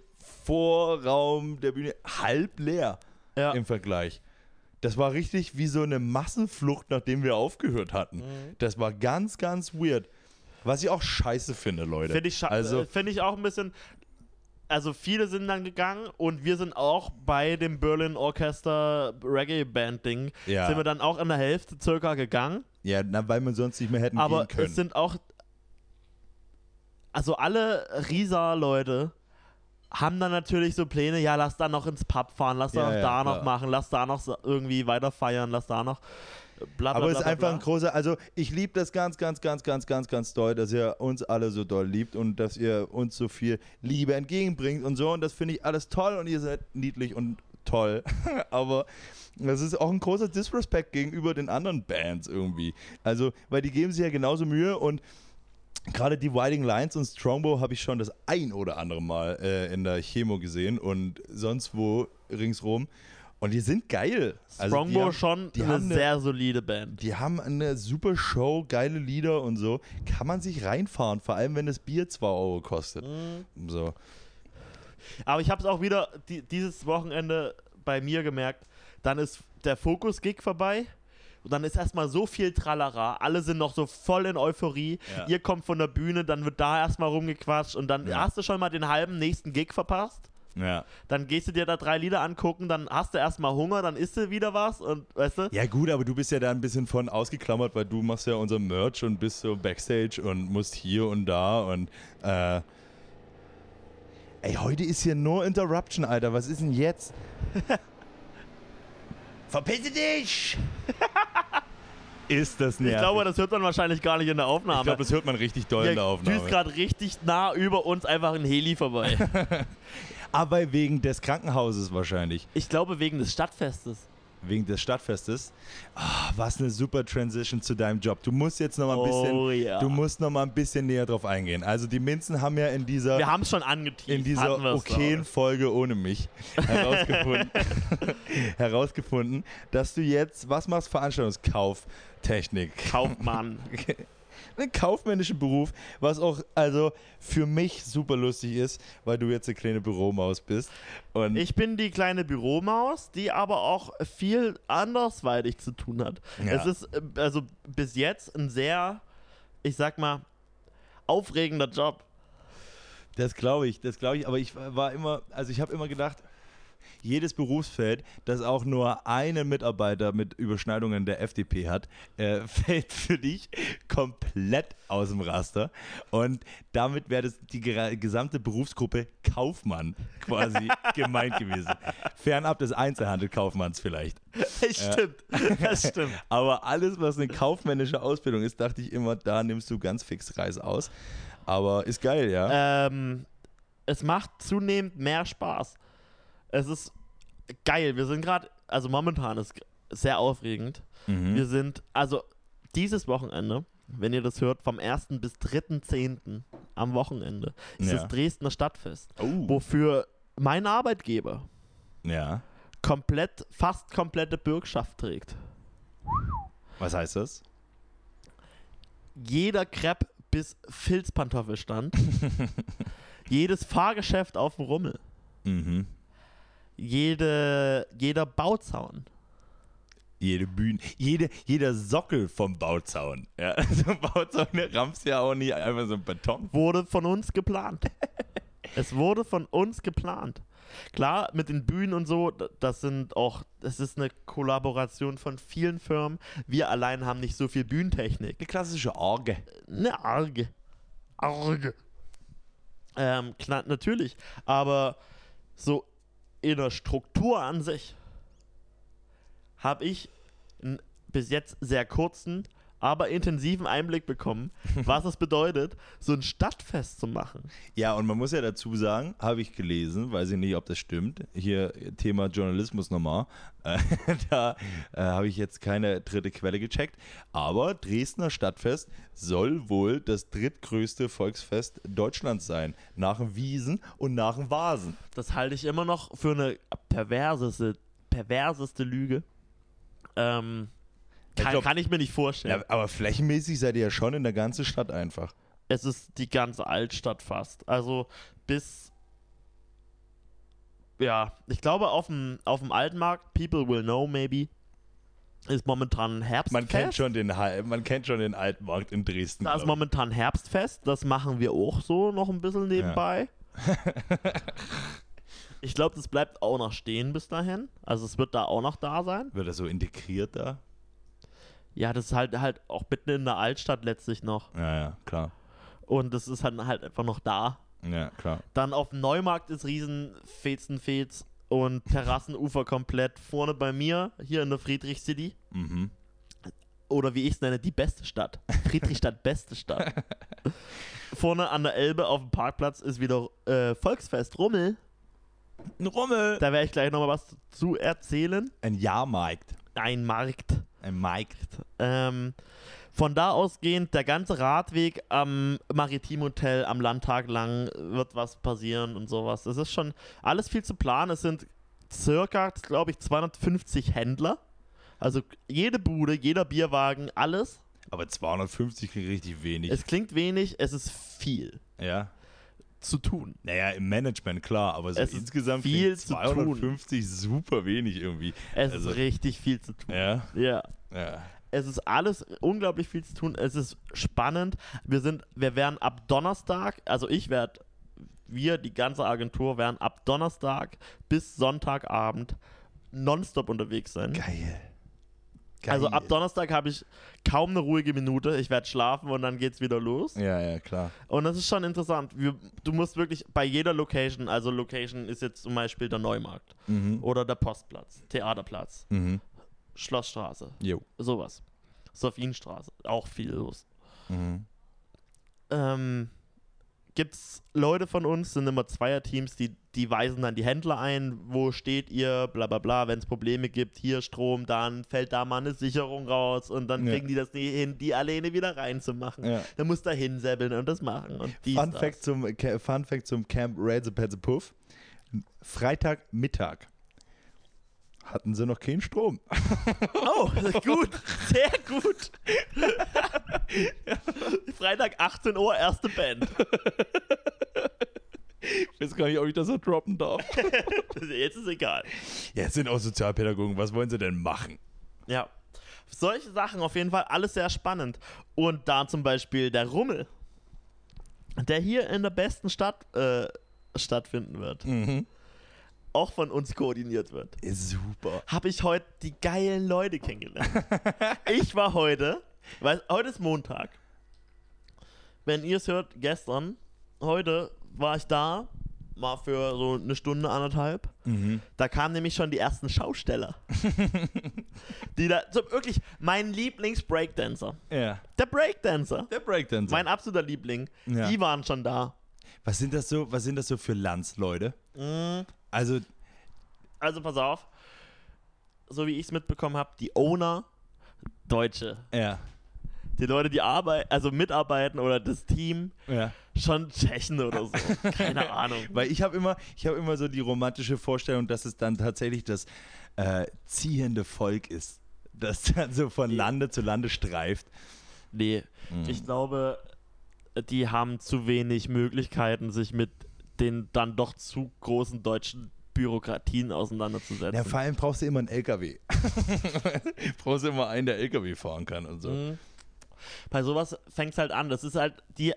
Vorraum der Bühne halb leer Ja. im Vergleich. Das war richtig wie so eine Massenflucht, nachdem wir aufgehört hatten. Mhm. Das war ganz, ganz weird. Was ich auch scheiße finde, Leute. Finde ich, also, äh, find ich auch ein bisschen. Also viele sind dann gegangen und wir sind auch bei dem Berlin Orchester Reggae Band Ding Ja. sind wir dann auch an der Hälfte circa gegangen. ja, na, weil man sonst nicht mehr hätten Aber gehen können. es sind auch. Also alle Risa-Leute haben dann natürlich so Pläne, ja, lass da noch ins Pub fahren, lass da Ja, noch ja, da noch machen, lass da noch irgendwie weiter feiern, lass da noch. Bla, bla, Aber es ist einfach ein großer, also ich liebe das ganz, ganz, ganz, ganz, ganz, ganz doll, dass ihr uns alle so doll liebt und dass ihr uns so viel Liebe entgegenbringt und so. Und das finde ich alles toll und ihr seid niedlich und toll. Aber das ist auch ein großer Disrespect gegenüber den anderen Bands irgendwie. Also, weil die geben sich ja genauso Mühe und gerade die Wilding Lines und Strongbow habe ich schon das ein oder andere Mal äh, in der Chemo gesehen und sonst wo ringsrum. Und die sind geil. Also die Strongbow haben- schon die eine haben eine- sehr solide Band. die haben eine super Show, geile Lieder und so. Kann man sich reinfahren, vor allem wenn das Bier 2 Euro kostet. Mhm. So. Aber ich habe es auch wieder die, dieses Wochenende bei mir gemerkt. Dann ist der Fokus-Gig vorbei. Und dann ist erstmal so viel Tralala. Alle sind noch so voll in Euphorie. Ja. Ihr kommt von der Bühne, dann wird da erstmal rumgequatscht. Und dann Ja. hast du schon mal den halben nächsten Gig verpasst. Ja. Dann gehst du dir da drei Lieder angucken, dann hast du erstmal Hunger, dann isst du wieder was und weißt du? ja, gut, aber du bist ja da ein bisschen von ausgeklammert, weil du machst ja unser Merch und bist so Backstage und musst hier und da und äh. Ey, heute ist hier nur Interruption, Alter. Was ist denn jetzt? Verpisse dich! ist das nervig. Ich glaube, das hört man wahrscheinlich gar nicht in der Aufnahme. Ich glaube, das hört man richtig doll in der Aufnahme. düst gerade richtig nah über uns einfach ein Heli vorbei. Aber wegen des Krankenhauses wahrscheinlich. ich glaube, wegen des Stadtfestes. wegen des Stadtfestes. Ah, was eine super Transition zu deinem Job. Du musst jetzt noch mal ein bisschen, Oh ja. du musst noch mal ein bisschen näher drauf eingehen. Also die Minzen haben ja in dieser Wir haben es schon angeteased. in dieser okayen. Folge ohne mich herausgefunden, herausgefunden, dass du jetzt was machst Veranstaltungskauftechnik. Kaufmann. Einen kaufmännischen Beruf, was auch also für mich super lustig ist, weil du jetzt eine kleine Büromaus bist. Und Ich bin die kleine Büromaus, die aber auch viel andersweitig zu tun hat. Ja. Es ist äh, also bis jetzt ein sehr, ich sag mal, aufregender Job. Das glaube ich, das glaube ich, aber ich war immer, also ich habe immer gedacht, jedes Berufsfeld, das auch nur einen Mitarbeiter mit Überschneidungen der FDP hat, äh, fällt für dich komplett aus dem Raster. Und damit wäre das die gesamte Berufsgruppe Kaufmann quasi gemeint gewesen. Fernab des Einzelhandelkaufmanns vielleicht. Das stimmt. Das stimmt. Aber alles, was eine kaufmännische Ausbildung ist, dachte ich immer, da nimmst du ganz fix Reis aus. Aber ist geil, ja. ähm, es macht zunehmend mehr Spaß. Es ist geil. Wir sind gerade, also momentan ist sehr aufregend. Mhm. Wir sind, also dieses Wochenende, wenn ihr das hört, vom 1. bis 3.10. am Wochenende ist Ja. das Dresdner Stadtfest, Oh. wofür mein Arbeitgeber Ja. komplett, fast komplette Bürgschaft trägt. Was heißt das? Jeder Crepe bis Filzpantoffelstand, jedes Fahrgeschäft auf dem Rummel, Mhm. Jede, jeder Bauzaun, Jede Bühne, jede, jeder Sockel vom Bauzaun. Ja, also Bauzaun, der rammst ja auch nicht einfach so ein Beton. wurde von uns geplant. es wurde von uns geplant. Klar, mit den Bühnen und so, das sind auch, das ist eine Kollaboration von vielen Firmen. Wir allein haben nicht so viel Bühnentechnik. Eine klassische Orge. Eine Arge. Arge. Ähm, klar, natürlich. Aber so in der Struktur an sich habe ich einen bis jetzt sehr kurzen, aber intensiven Einblick bekommen, was es bedeutet, so ein Stadtfest zu machen. Ja, und man muss ja dazu sagen, habe ich gelesen, weiß ich nicht, ob das stimmt. Hier Thema Journalismus nochmal. Äh, da äh, habe ich jetzt keine dritte Quelle gecheckt. Aber Dresdner Stadtfest soll wohl das drittgrößte Volksfest Deutschlands sein. Nach dem Wiesen und nach dem Vasen. Das halte ich immer noch für eine perverseste, perverseste Lüge. Ähm, Ich kann, glaub- kann ich mir nicht vorstellen. Ja, aber flächenmäßig seid ihr ja schon in der ganzen Stadt einfach. Es ist die ganze Altstadt fast. Also bis. Ja, ich glaube, auf dem, auf dem Altmarkt, People Will Know Maybe, ist momentan Herbstfest. Man kennt schon den, man kennt schon den Altmarkt in Dresden. Da ist ich. momentan Herbstfest. Das machen wir auch so noch ein bisschen nebenbei. ich glaube, das bleibt auch noch stehen bis dahin. Also es wird da auch noch da sein. Wird das so integriert da? Ja, das ist halt halt auch mitten in der Altstadt letztlich noch. Ja, ja, klar. Und das ist halt, halt einfach noch da. Ja, klar. Dann auf dem Neumarkt ist riesen und Terrassenufer komplett. Vorne bei mir, hier in der Friedrich City. Mhm. Oder wie ich es nenne, die beste Stadt. Friedrichstadt, beste Stadt. Vorne an der Elbe auf dem Parkplatz ist wieder äh, Volksfest Rummel. Ein Rummel. Da werde ich gleich nochmal was zu erzählen. Ein Jahrmarkt. Ein Markt. Markt. Ähm, von da ausgehend, der ganze Radweg am Maritimhotel am Landtag lang wird was passieren und sowas. Es ist schon alles viel zu planen. Es sind circa, glaube ich, 250 Händler. Also jede Bude, jeder Bierwagen, alles. Aber 250 klingt richtig wenig. Es klingt wenig, es ist viel ja. Zu tun. Naja, im Management klar, aber so Es ist insgesamt viel klingt zu tun. 250 super wenig irgendwie. Es Also- ist richtig viel zu tun. Ja, Ja. ja. Es ist alles unglaublich viel zu tun. Es ist spannend. Wir sind, wir werden ab Donnerstag, also ich werde, wir, die ganze Agentur, werden ab Donnerstag bis Sonntagabend nonstop unterwegs sein. Geil. Also ab Donnerstag habe ich kaum eine ruhige Minute. Ich werde schlafen und dann geht's wieder los. Ja, ja, klar. Und das ist schon interessant. Wir, du musst wirklich bei jeder Location, also Location ist jetzt zum Beispiel der Neumarkt Mhm. oder der Postplatz, Theaterplatz, Mhm. Schlossstraße, Jo. sowas. Sophienstraße, auch viel los. Mhm. ähm, gibt es Leute von uns, sind immer Zweierteams, die, die weisen dann die Händler ein, wo steht ihr, bla bla bla, wenn es Probleme gibt, hier Strom, dann fällt da mal eine Sicherung raus und dann Ja. kriegen die das nie hin, die alleine wieder reinzumachen. Ja. Dann muss da hinsäbeln und das machen und Fun. Fact, zum, Fun Fact zum Camp Petze Puff. Freitagmittag hatten sie noch keinen Strom. Oh, gut, sehr gut. Freitag 18 Uhr, erste Band. Ich weiß gar nicht, ob ich das so droppen darf. Jetzt ist egal. Ja, es sind auch Sozialpädagogen. Was wollen sie denn machen? Ja. Solche Sachen auf jeden Fall alles sehr spannend. Und da zum Beispiel der Rummel, der hier in der besten Stadt äh, stattfinden wird, Mhm. Auch von uns koordiniert wird, super. habe ich heute die geilen Leute kennengelernt. ich war heute, weil heute ist Montag. Wenn ihr es hört, gestern, heute war ich da, mal für so eine Stunde, anderthalb. Mhm. Da kamen nämlich schon die ersten Schausteller. die da, so wirklich, mein Lieblings-Breakdancer. Ja. Der Breakdancer. Der Breakdancer. Mein absoluter Liebling. Ja. Die waren schon da. was sind das so, was sind das so für Landsleute? Mhm. Also, Also pass auf. So wie ich es mitbekommen habe, die Owner, Deutsche. ja. die Leute, die arbeiten, also mitarbeiten oder das Team, Ja. schon Tschechen oder so. Keine Ahnung. Weil ich habe immer, ich habe immer so die romantische Vorstellung, dass es dann tatsächlich das äh, ziehende Volk ist, das dann so von Nee. Lande zu Lande streift. Nee, ich glaube, die haben zu wenig Möglichkeiten, sich mit den dann doch zu großen deutschen Bürokratien auseinanderzusetzen. Ja, vor allem brauchst du immer einen LKW. brauchst du immer einen, der LKW fahren kann und so. Mhm. Bei sowas fängt es halt an. Das ist halt, die,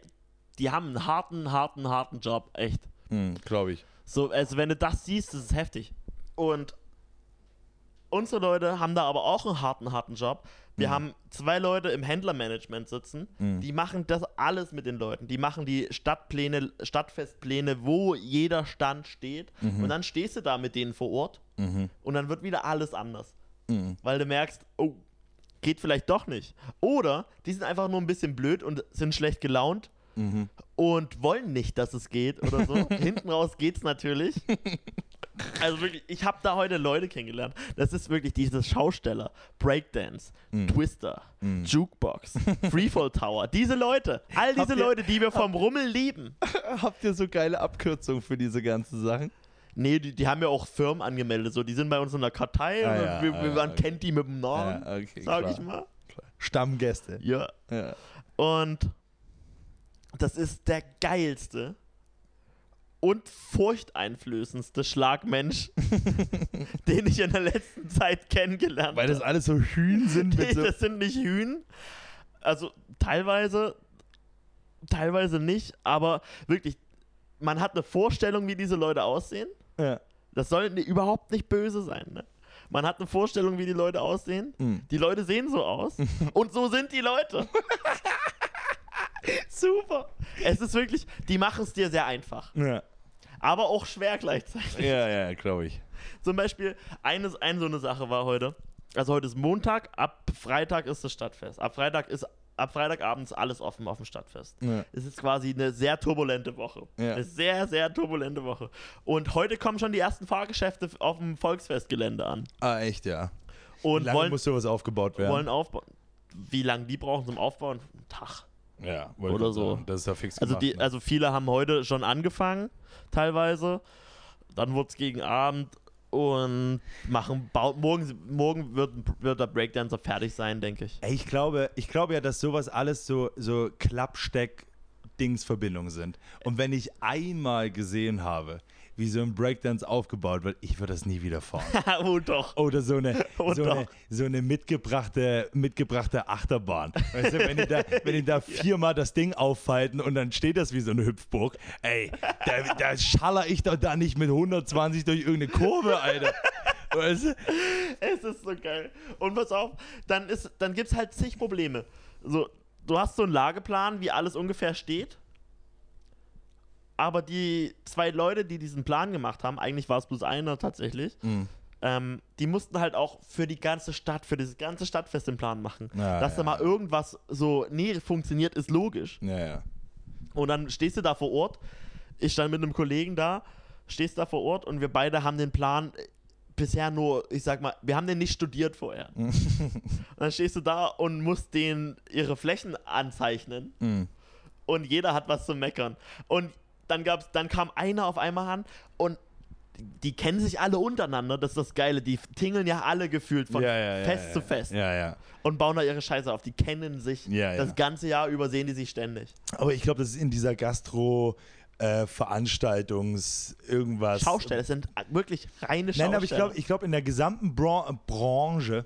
die haben einen harten, harten, harten Job, echt. Mhm, Glaube ich. So, also wenn du das siehst, das ist heftig. Und unsere Leute haben da aber auch einen harten, harten Job. Wir haben zwei Leute im Händlermanagement sitzen, die machen das alles mit den Leuten. Die machen die Stadtpläne, Stadtfestpläne, wo jeder Stand steht. Und dann stehst du da mit denen vor Ort und dann wird wieder alles anders. Weil du merkst, oh, geht vielleicht doch nicht. Oder die sind einfach nur ein bisschen blöd und sind schlecht gelaunt und wollen nicht, dass es geht oder so. Hinten raus geht's natürlich. Also wirklich, ich habe da heute Leute kennengelernt. Das ist wirklich diese Schausteller, Breakdance, Twister, Jukebox, Freefall Tower. Diese Leute, all diese ihr- Leute, die wir vom Rummel lieben. Habt ihr so geile Abkürzungen für diese ganzen Sachen? Nee, die, die haben ja auch Firmen angemeldet. So, die sind bei uns in der Kartei Ah, und ja, wir, ah, wir man okay. kennt die mit dem Namen, Ja, okay, sag klar. ich mal. Stammgäste. Ja. Ja. Und das ist der geilste und furchteinflößendste Schlagmensch, den ich in der letzten Zeit kennengelernt Weil das habe. alles so Hühn sind Nee, so. das sind nicht Hühn. Also teilweise, teilweise nicht, aber wirklich, man hat eine Vorstellung, wie diese Leute aussehen. Ja. Das soll überhaupt nicht böse sein. Ne? Man hat eine Vorstellung, wie die Leute aussehen. Mhm. Die Leute sehen so aus. und so sind die Leute. Super. Es ist wirklich, die machen es dir sehr einfach. Ja, Aber auch schwer gleichzeitig. ja, ja glaube ich. Zum Beispiel, eine, eine so eine Sache war heute. Also heute ist Montag, ab Freitag ist das Stadtfest. Ab Freitag ist ab Freitagabend ist alles offen auf dem Stadtfest. Ja. Es ist quasi eine sehr turbulente Woche. Ja. Eine sehr, sehr turbulente Woche. Und heute kommen schon die ersten Fahrgeschäfte auf dem Volksfestgelände an. Ah, echt, ja. Und Wie lange wollen, muss sowas aufgebaut werden? wollen aufbauen. Wie lange die brauchen zum Aufbauen? Tag. Ja, oder so. sagen, Das ist ja fix Also, gemacht, die, ne? also viele haben heute schon angefangen, teilweise. Dann wird es gegen Abend und machen morgen, morgen wird, wird der Breakdancer fertig sein, denke ich. Ey, ich glaube, ich glaube ja, dass sowas alles so, so Klappsteck-Dingsverbindungen sind. Und wenn ich einmal gesehen habe, wie so ein Breakdance aufgebaut wird, ich würde das nie wieder fahren. oh doch. Oder so eine, Oh, so eine, so eine mitgebrachte, mitgebrachte Achterbahn. Weißt du, wenn die, da, wenn die da viermal das Ding auffalten und dann steht das wie so eine Hüpfburg, ey, da, da schaller ich doch da nicht mit 120 durch irgendeine Kurve, Alter. Weißt du? Es ist so geil. Und pass auf, dann, ist, dann gibt es halt zig Probleme. So, du hast so einen Lageplan, wie alles ungefähr steht. Aber die zwei Leute, die diesen Plan gemacht haben, eigentlich war es bloß einer tatsächlich, Mhm. ähm, die mussten halt auch für die ganze Stadt, für dieses ganze Stadtfest den Plan machen. Ja, Dass da ja, mal ja. irgendwas so, nee, funktioniert, ist logisch. Ja, ja. Und dann stehst du da vor Ort. Ich stand mit einem Kollegen da, stehst da vor Ort und wir beide haben den Plan äh, bisher nur, ich sag mal, wir haben den nicht studiert vorher. und dann stehst du da und musst denen ihre Flächen anzeichnen Mhm. und jeder hat was zu meckern. Und dann gab's, dann kam einer auf einmal an und die kennen sich alle untereinander, das ist das Geile. Die tingeln ja alle gefühlt von ja, ja, Fest ja, zu Fest Ja, ja. und bauen da ihre Scheiße auf. Die kennen sich. Das ganze Jahr über sehen die sich ständig. Aber ich glaube, das ist in dieser Gastro- äh, Veranstaltungs irgendwas. Schausteller es sind wirklich reine Schausteller. Nein, aber ich glaube, ich glaub, in der gesamten Bran Branche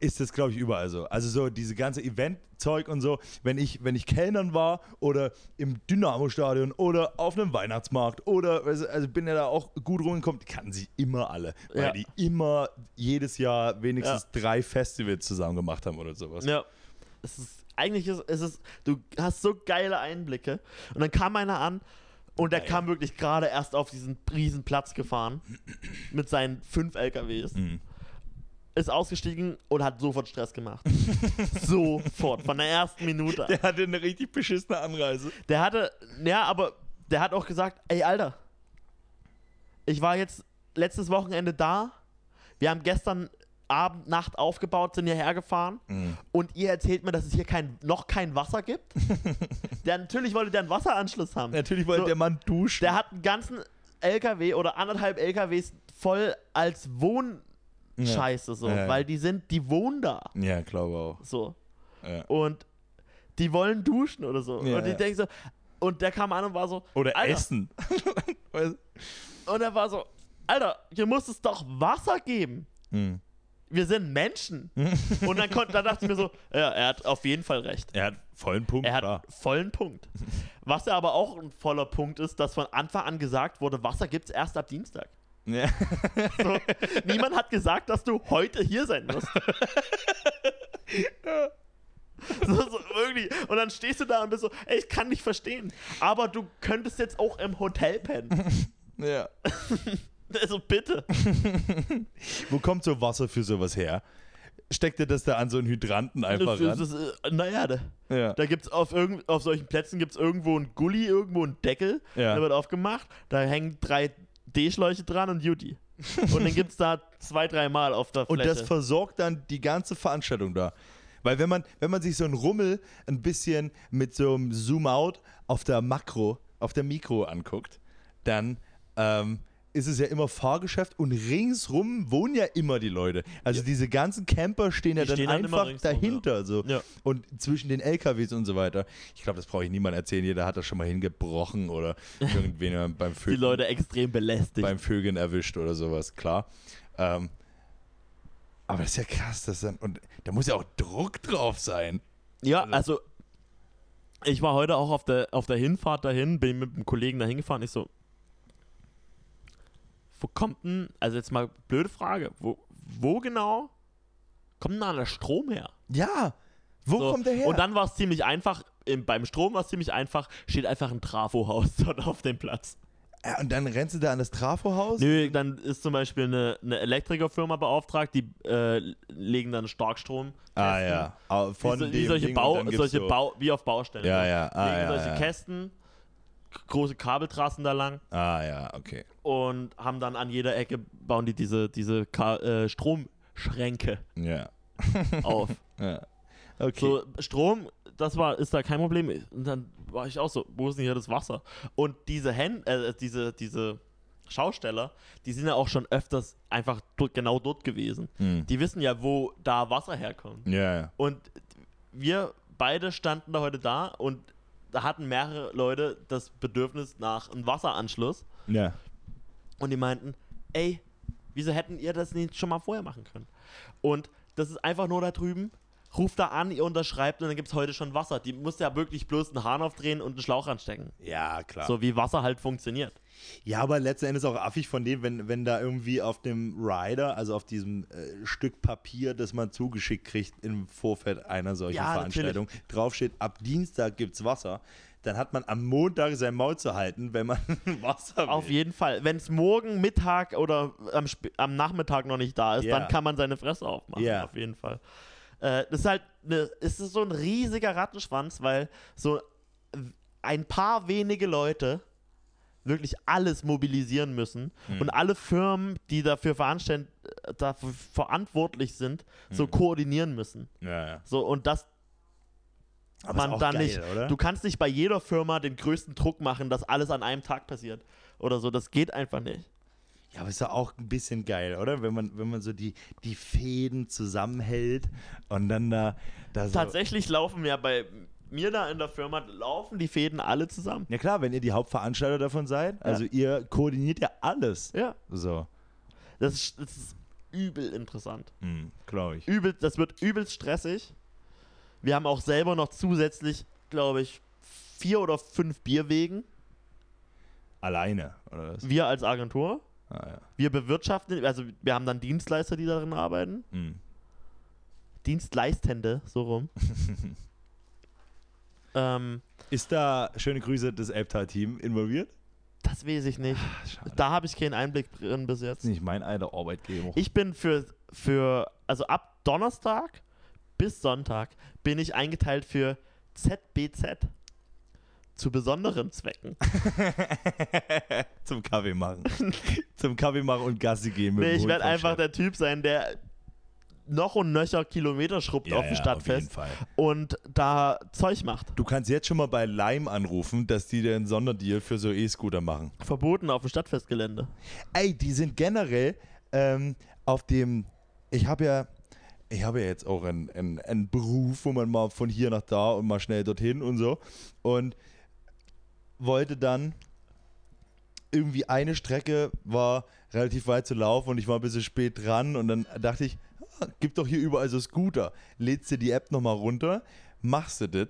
ist das, glaube ich, überall so. Also so diese ganze Eventzeug und so. Wenn ich, wenn ich Kellnern war oder im Dynamo-Stadion oder auf einem Weihnachtsmarkt oder, also bin ja da auch gut rumgekommen, die kannten sich immer alle. Weil Ja. die immer jedes Jahr wenigstens drei Festivals zusammen gemacht haben oder sowas. Ja. Es ist, eigentlich ist es ist, du hast so geile Einblicke. Und dann kam einer an und der Geil. kam wirklich gerade erst auf diesen riesen Platz gefahren mit seinen fünf LKWs. Mhm. Ist ausgestiegen und hat sofort Stress gemacht. sofort, von der ersten Minute an. Der hatte eine richtig beschissene Anreise. Der hatte, ja, aber der hat auch gesagt, ey, Alter, ich war jetzt letztes Wochenende da. Wir haben gestern Abend, Nacht aufgebaut, sind hierher gefahren Mhm. und ihr erzählt mir, dass es hier kein, noch kein Wasser gibt. der, natürlich wollte der einen Wasseranschluss haben. Natürlich wollte So, der Mann duschen. Der hat einen ganzen LKW oder anderthalb LKWs voll als Wohnscheiße so, Ja, ja. weil die sind, die wohnen da. ja, glaube auch. So. Ja. Und die wollen duschen oder so. Ja, und ich ja. denke so, und der kam an und war so, Oder Alter. essen. Und er war so, Alter, hier muss es doch Wasser geben. Mhm. Wir sind Menschen. und dann, konnte, dann dachte ich mir so, ja, er hat auf jeden Fall recht. Er hat vollen Punkt. Er hat klar. vollen Punkt. Was ja aber auch ein voller Punkt ist, dass von Anfang an gesagt wurde, Wasser gibt es erst ab Dienstag. Ja. So, niemand hat gesagt, dass du heute hier sein musst. so, so, wirklich. Und dann stehst du da und bist so, ey, ich kann nicht verstehen. Aber du könntest jetzt auch im Hotel pennen. ja. Also bitte. Wo kommt so Wasser für sowas her? Steckt ihr das da an so einen Hydranten einfach Das, ran? das, das, äh, naja, da, ja. da gibt's auf, irgend, auf solchen Plätzen gibt's irgendwo einen Gully, irgendwo einen Deckel, Ja. der wird aufgemacht, da hängen drei D-Schläuche dran und Juti. Und dann gibt's da zwei, dreimal auf der Und Fläche. das versorgt dann die ganze Veranstaltung da. Weil wenn man, wenn man sich so einen Rummel ein bisschen mit so einem Zoom-out auf der Makro, auf der Mikro anguckt, dann ähm, ist es ja immer Fahrgeschäft und ringsrum wohnen ja immer die Leute. Also diese ganzen Camper stehen ja Die dann stehen dann einfach ringsrum, dahinter. So. Ja. Und zwischen den LKWs und so weiter. Ich glaube, das brauche ich niemandem erzählen. Jeder hat das schon mal hingebrochen oder irgendwen beim die Vögeln, Leute extrem belästigt. beim Vögeln erwischt oder sowas, klar. Ähm, aber das ist ja krass, dass dann. Und da muss ja auch Druck drauf sein. Ja, also ich war heute auch auf der, auf der Hinfahrt dahin, bin mit einem Kollegen dahin gefahren. Ich so, wo kommt denn, also jetzt mal blöde Frage, wo, wo genau kommt denn da der Strom her? Ja. Wo So, kommt der her? Und dann war es ziemlich einfach, im, beim Strom war es ziemlich einfach, steht einfach ein Trafohaus dort auf dem Platz. ja, und dann rennst du da an das Trafohaus? Nö, dann ist zum Beispiel eine, eine Elektrikerfirma beauftragt, die äh, legen dann Starkstrom. Ah ja. Ah, Von wie, so, wie solche, Bau, solche so, Bau, wie auf Baustellen. Ja, ja. Ah, legen ja, solche ja. Kästen, große Kabeltrassen da lang Ah ja, okay. und haben dann an jeder Ecke bauen die diese, diese Ka äh, Stromschränke Ja. auf. ja. Okay. So, Strom, das war, ist da kein Problem. Und dann war ich auch so, wo ist denn hier das Wasser? Und diese Hen äh, diese, diese Schausteller, die sind ja auch schon öfters einfach dort, genau dort gewesen. Hm. Die wissen ja, wo da Wasser herkommt. Ja, ja. Und wir beide standen da heute da und hatten mehrere Leute das Bedürfnis nach einem Wasseranschluss. Ja. Und die meinten, ey, wieso hätten ihr das nicht schon mal vorher machen können? Und das ist einfach nur da drüben. Ruft da an, ihr unterschreibt und dann gibt es heute schon Wasser. Die muss ja wirklich bloß einen Hahn aufdrehen und einen Schlauch anstecken. Ja, klar. So wie Wasser halt funktioniert. Ja, aber letzten Endes auch affig von dem, wenn, wenn da irgendwie auf dem Rider, also auf diesem äh, Stück Papier, das man zugeschickt kriegt im Vorfeld einer solchen Ja, Veranstaltung, draufsteht, ab Dienstag gibt's Wasser, dann hat man am Montag sein Maul zu halten, wenn man Wasser will. Auf jeden Fall. Wenn es morgen Mittag oder am, am Nachmittag noch nicht da ist, Ja. dann kann man seine Fresse aufmachen. Ja. Auf jeden Fall. Äh, das ist halt ne, es ist so ein riesiger Rattenschwanz, weil so ein paar wenige Leute wirklich alles mobilisieren müssen Mhm. und alle Firmen, die dafür, dafür verantwortlich sind, so Mhm. koordinieren müssen. Ja, ja. So und das Aber man dann geil, nicht. oder? Du kannst nicht bei jeder Firma den größten Druck machen, dass alles an einem Tag passiert oder so. Das geht einfach nicht. Ja, aber ist ja auch ein bisschen geil, oder? Wenn man, wenn man so die, die Fäden zusammenhält und dann da, da so. Tatsächlich laufen ja bei mir da in der Firma laufen die Fäden alle zusammen. Ja klar, wenn ihr die Hauptveranstalter davon seid, also ihr koordiniert ja alles. Ja, So. das ist, das ist übel interessant. Hm, glaube ich. Übel, das wird übelst stressig. Wir haben auch selber noch zusätzlich, glaube ich, vier oder fünf Bierwegen. Alleine, oder was? Wir als Agentur. Ah, ja. Wir bewirtschaften, also wir haben dann Dienstleister, die darin arbeiten. Hm. Dienstleistende, so rum. ähm, Ist da, schöne Grüße, das Elbtal-Team involviert? das weiß ich nicht. Schade. Da habe ich keinen Einblick drin bis jetzt. Das ist nicht mein alter Arbeitgeber. Ich bin für, für, also ab Donnerstag bis Sonntag bin ich eingeteilt für ZBZ. Zu besonderen Zwecken. Zum Kaffee machen. Zum Kaffee machen und Gassi gehen mit Nee, ich werde einfach der Typ sein, der noch und nöcher Kilometer schrubbt Ja, auf dem ja, Stadtfest und da Zeug macht. Du kannst jetzt schon mal bei Lime anrufen, dass die einen Sonderdeal für so E-Scooter machen. Verboten auf dem Stadtfestgelände. Ey, die sind generell ähm, auf dem. Ich habe ja. Ich habe ja jetzt auch einen, einen, einen Beruf, wo man mal von hier nach da und mal schnell dorthin und so. Und wollte dann irgendwie eine Strecke war relativ weit zu laufen und ich war ein bisschen spät dran und dann dachte ich, ah, gibt doch hier überall so Scooter. Lädst dir die App nochmal runter, machst du das.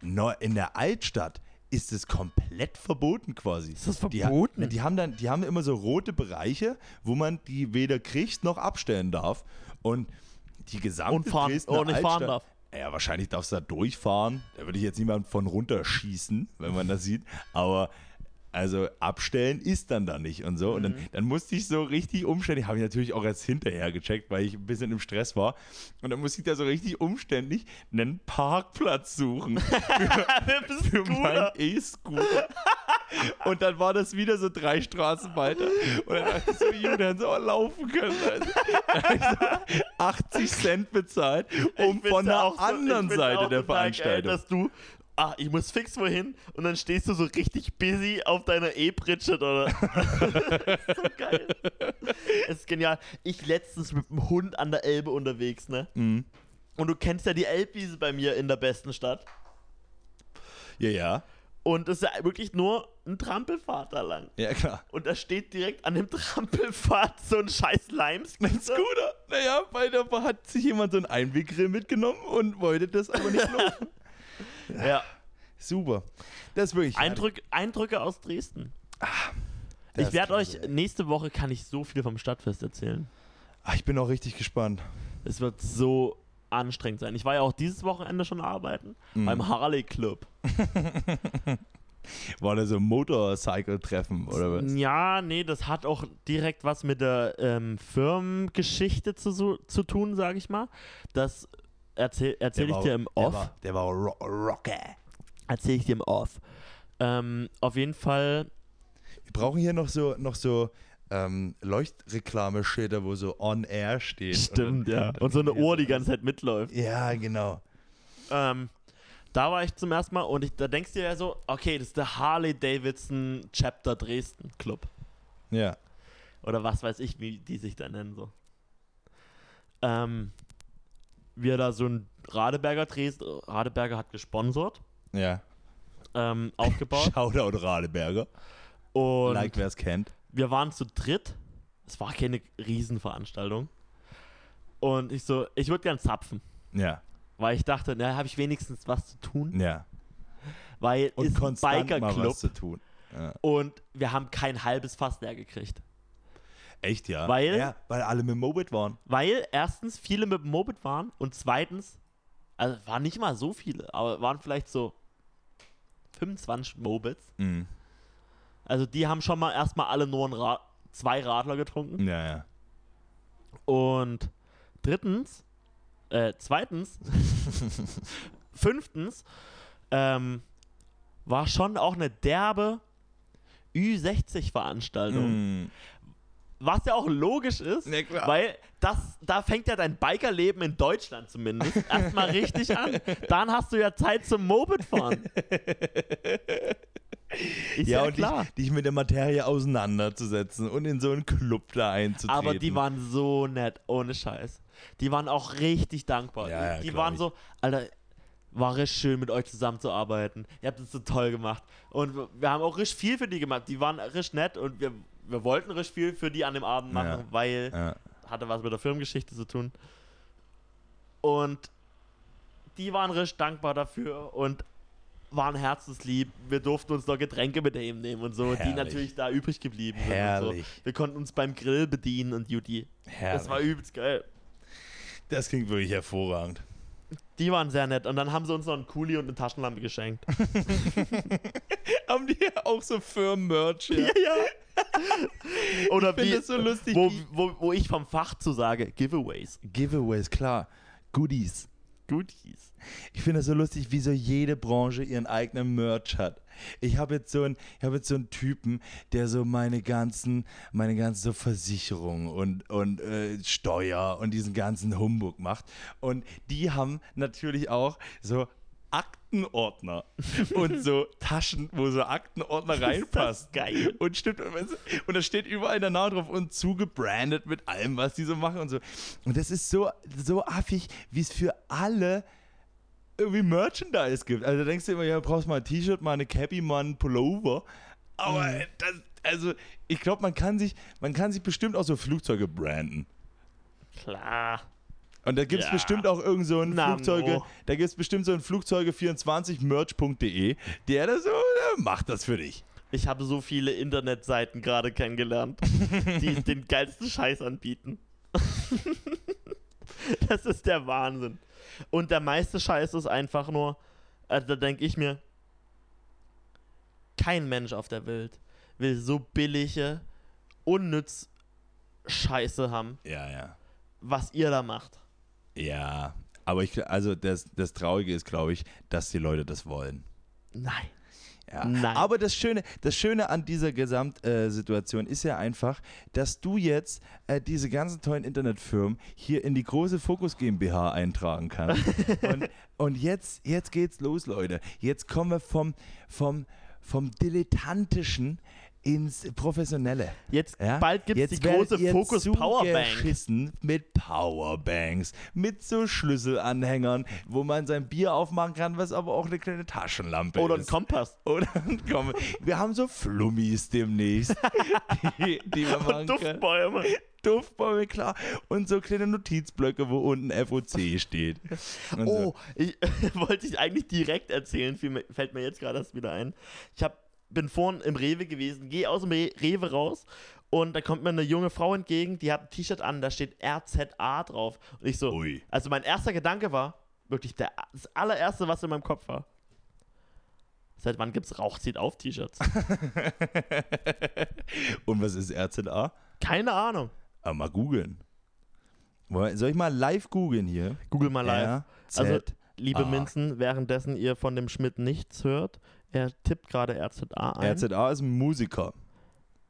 In der Altstadt ist es komplett verboten quasi. Ist das Die, verboten? die haben dann, die haben immer so rote Bereiche, wo man die weder kriegt noch abstellen darf. Und die gesamte Und fahren- Dresdner und nicht fahren darf. Ja, wahrscheinlich darfst du da durchfahren. Da würde ich jetzt niemand von runterschießen, wenn man das sieht. Aber also abstellen ist dann da nicht und so. Und dann, dann musste ich so richtig umständlich, habe ich natürlich auch erst hinterher gecheckt, weil ich ein bisschen im Stress war. Und dann musste ich da so richtig umständlich einen Parkplatz suchen für, für meinen E-Scooter. Und dann war das wieder so drei Straßen weiter. Und dann dachte ich so, Junge, dann soll man laufen können. Also, dann hab ich so 80 Cent bezahlt, um von der auch so- anderen find's Seite auch der total geil, Veranstaltung. dass du, ah, ich muss fix wohin und dann stehst du so richtig busy auf deiner E-Pritsche oder. so geil. Es ist genial. Ich letztens mit dem Hund an der Elbe unterwegs, ne? Mhm. Und du kennst ja die Elbwiese bei mir in der besten Stadt. Ja, ja. Und es ist ja wirklich nur ein Trampelpfad da lang. Ja, klar. Und da steht direkt an dem Trampelpfad so ein scheiß Ein Limescooter. Scooter. Naja, weil da hat sich jemand so einen Einweggrill mitgenommen und wollte das aber nicht laufen. Ja. Super. Das ist wirklich. Eindrück, Eindrücke aus Dresden. Das ich werde euch, ey. nächste Woche kann ich so viel vom Stadtfest erzählen. Ah, ich bin auch richtig gespannt. Es wird so anstrengend sein. Ich war ja auch dieses Wochenende schon arbeiten Mhm. beim Harley Club. War da so ein Motorcycle-Treffen oder was? Ja, nee, das hat auch direkt was mit der ähm, Firmengeschichte zu, zu tun, sage ich mal. Das erzähle erzähl ich war- dir im Der Off. war, der war ro Rocker. Erzähle ich dir im Off. Ähm, auf jeden Fall, Wir brauchen hier noch so, noch so ähm, Leuchtreklameschilder, wo so on air steht. stimmt, ja. Und so eine Uhr die ganze Zeit mitläuft. Ja, genau. Ähm, da war ich zum ersten Mal und ich, da denkst du dir ja so, okay, das ist der Harley Davidson Chapter Dresden Club. Ja. Oder was weiß ich, wie die sich da nennen so. Ähm, wir da so ein Radeberger Dresden, Radeberger hat gesponsert, Ja. ähm, aufgebaut. Shoutout Radeberger. und like, wer es kennt. Wir waren zu dritt. Es war keine Riesenveranstaltung. Und ich so, ich würde gern zapfen. Ja. Weil ich dachte, na, habe ich wenigstens was zu tun. Ja. Weil Und ist ein Biker-Club zu tun. Ja. und wir haben kein halbes Fass leer gekriegt. Echt, ja? Weil- Ja, weil alle mit Mobit waren. Weil erstens viele mit dem Moped waren und zweitens, also waren nicht mal so viele, aber waren vielleicht so 25 Mopeds. Mhm. Also die haben schon mal erstmal alle nur ein Ra zwei Radler getrunken. Ja, ja. Und drittens, äh, zweitens, fünftens, ähm, war schon auch eine derbe Ü60-Veranstaltung. Mhm. Was ja auch logisch ist, klar. weil das, da fängt ja dein Bikerleben in Deutschland zumindest erstmal richtig an. Dann hast du ja Zeit zum Mopedfahren. Ist ja, Ja, und klar. Dich, dich mit der Materie auseinanderzusetzen und in so einen Club da einzutreten. Aber die waren so nett, ohne Scheiß. Die waren auch richtig dankbar. Ja, ja, die waren ich. so, Alter, war richtig schön mit euch zusammenzuarbeiten. Ihr habt es so toll gemacht. Und wir- haben auch richtig viel für die gemacht. Die waren richtig nett und wir, wir wollten richtig viel für die an dem Abend machen, weil hatte was mit der Firmengeschichte zu tun. Und die waren richtig dankbar dafür und waren herzenslieb. Wir durften uns noch Getränke mit ihm nehmen und so, die Herrlich. natürlich da übrig geblieben sind. Herrlich. so. Wir konnten uns beim Grill bedienen und Juti. Das war übelst geil. Das klingt wirklich hervorragend. Die waren sehr nett. Und dann haben sie uns noch einen Kuli und eine Taschenlampe geschenkt. Haben die auch so Firmen-Merch? Ja. ja. Oder Ich finde wie, das so lustig. wo, wo, wo ich vom Fach zu sage, Giveaways. Giveaways, klar. Goodies. Goodies. Ich finde das so lustig, wie so jede Branche ihren eigenen Merch hat. Ich habe jetzt so einen, jetzt so einen Typen, der so meine ganzen, meine ganzen so Versicherungen und und äh, Steuer und diesen ganzen Humbug macht. Und die haben natürlich auch so Aktenordner und so Taschen, wo so Aktenordner reinpassen. geil. Und stimmt, und da steht überall der Name drauf und zugebrandet mit allem, was die so machen und so. Und das ist so, so affig, wie es für alle irgendwie Merchandise gibt. Also da denkst du immer, ja, du brauchst mal ein T-Shirt, mal eine Cappy, mal ein Pullover. Aber Mhm. das, also ich glaube, man kann sich, man kann sich bestimmt auch so Flugzeuge branden. Klar. Und da gibt es Ja. bestimmt auch irgend so ein Na, Flugzeuge, da gibt es bestimmt so ein Flugzeuge24merch.de, der da so der macht das für dich. Ich habe so viele Internetseiten gerade kennengelernt, die den geilsten Scheiß anbieten. das ist der Wahnsinn. Und der meiste Scheiß ist einfach nur, also da denke ich mir, kein Mensch auf der Welt will so billige, unnütz Scheiße haben, Ja, ja. was ihr da macht. Ja, aber ich, also das, das Traurige ist, glaube ich, dass die Leute das wollen. Nein. Ja. Nein. Aber das Schöne, das Schöne an dieser Gesamtsituation ist ja einfach, dass du jetzt äh, diese ganzen tollen Internetfirmen hier in die große Fokus GmbH eintragen kannst. und und jetzt, jetzt geht's los, Leute. Jetzt kommen wir vom, vom, vom Dilettantischen ins Professionelle. Jetzt Ja? bald gibt es die große Focus Powerbank. mit Powerbanks, mit so Schlüsselanhängern, wo man sein Bier aufmachen kann, was aber auch eine kleine Taschenlampe Oder ein ist. Kompass. Oder komm, wir haben so Flummis demnächst, die, die wir machen Und. Duftbäume. Duftbäume, klar. Und so kleine Notizblöcke, wo unten FOC steht. Und Oh, so. ich wollte ich eigentlich direkt erzählen, fällt mir jetzt gerade erst wieder ein. Ich hab, bin vorhin im Rewe gewesen, gehe aus dem Re Rewe raus und da kommt mir eine junge Frau entgegen, die hat ein T-Shirt an, da steht RZA drauf. Und ich so, Ui. also mein erster Gedanke war, wirklich der, das allererste, was in meinem Kopf war. Seit wann gibt's Rauchzieht auf T-Shirts? Und was ist RZA? Keine Ahnung. Aber mal googeln. Soll ich mal live googeln hier? Google mal live. Also, liebe. Minzen, währenddessen ihr von dem Schmidt nichts hört, er tippt gerade RZA ein. RZA ist ein Musiker.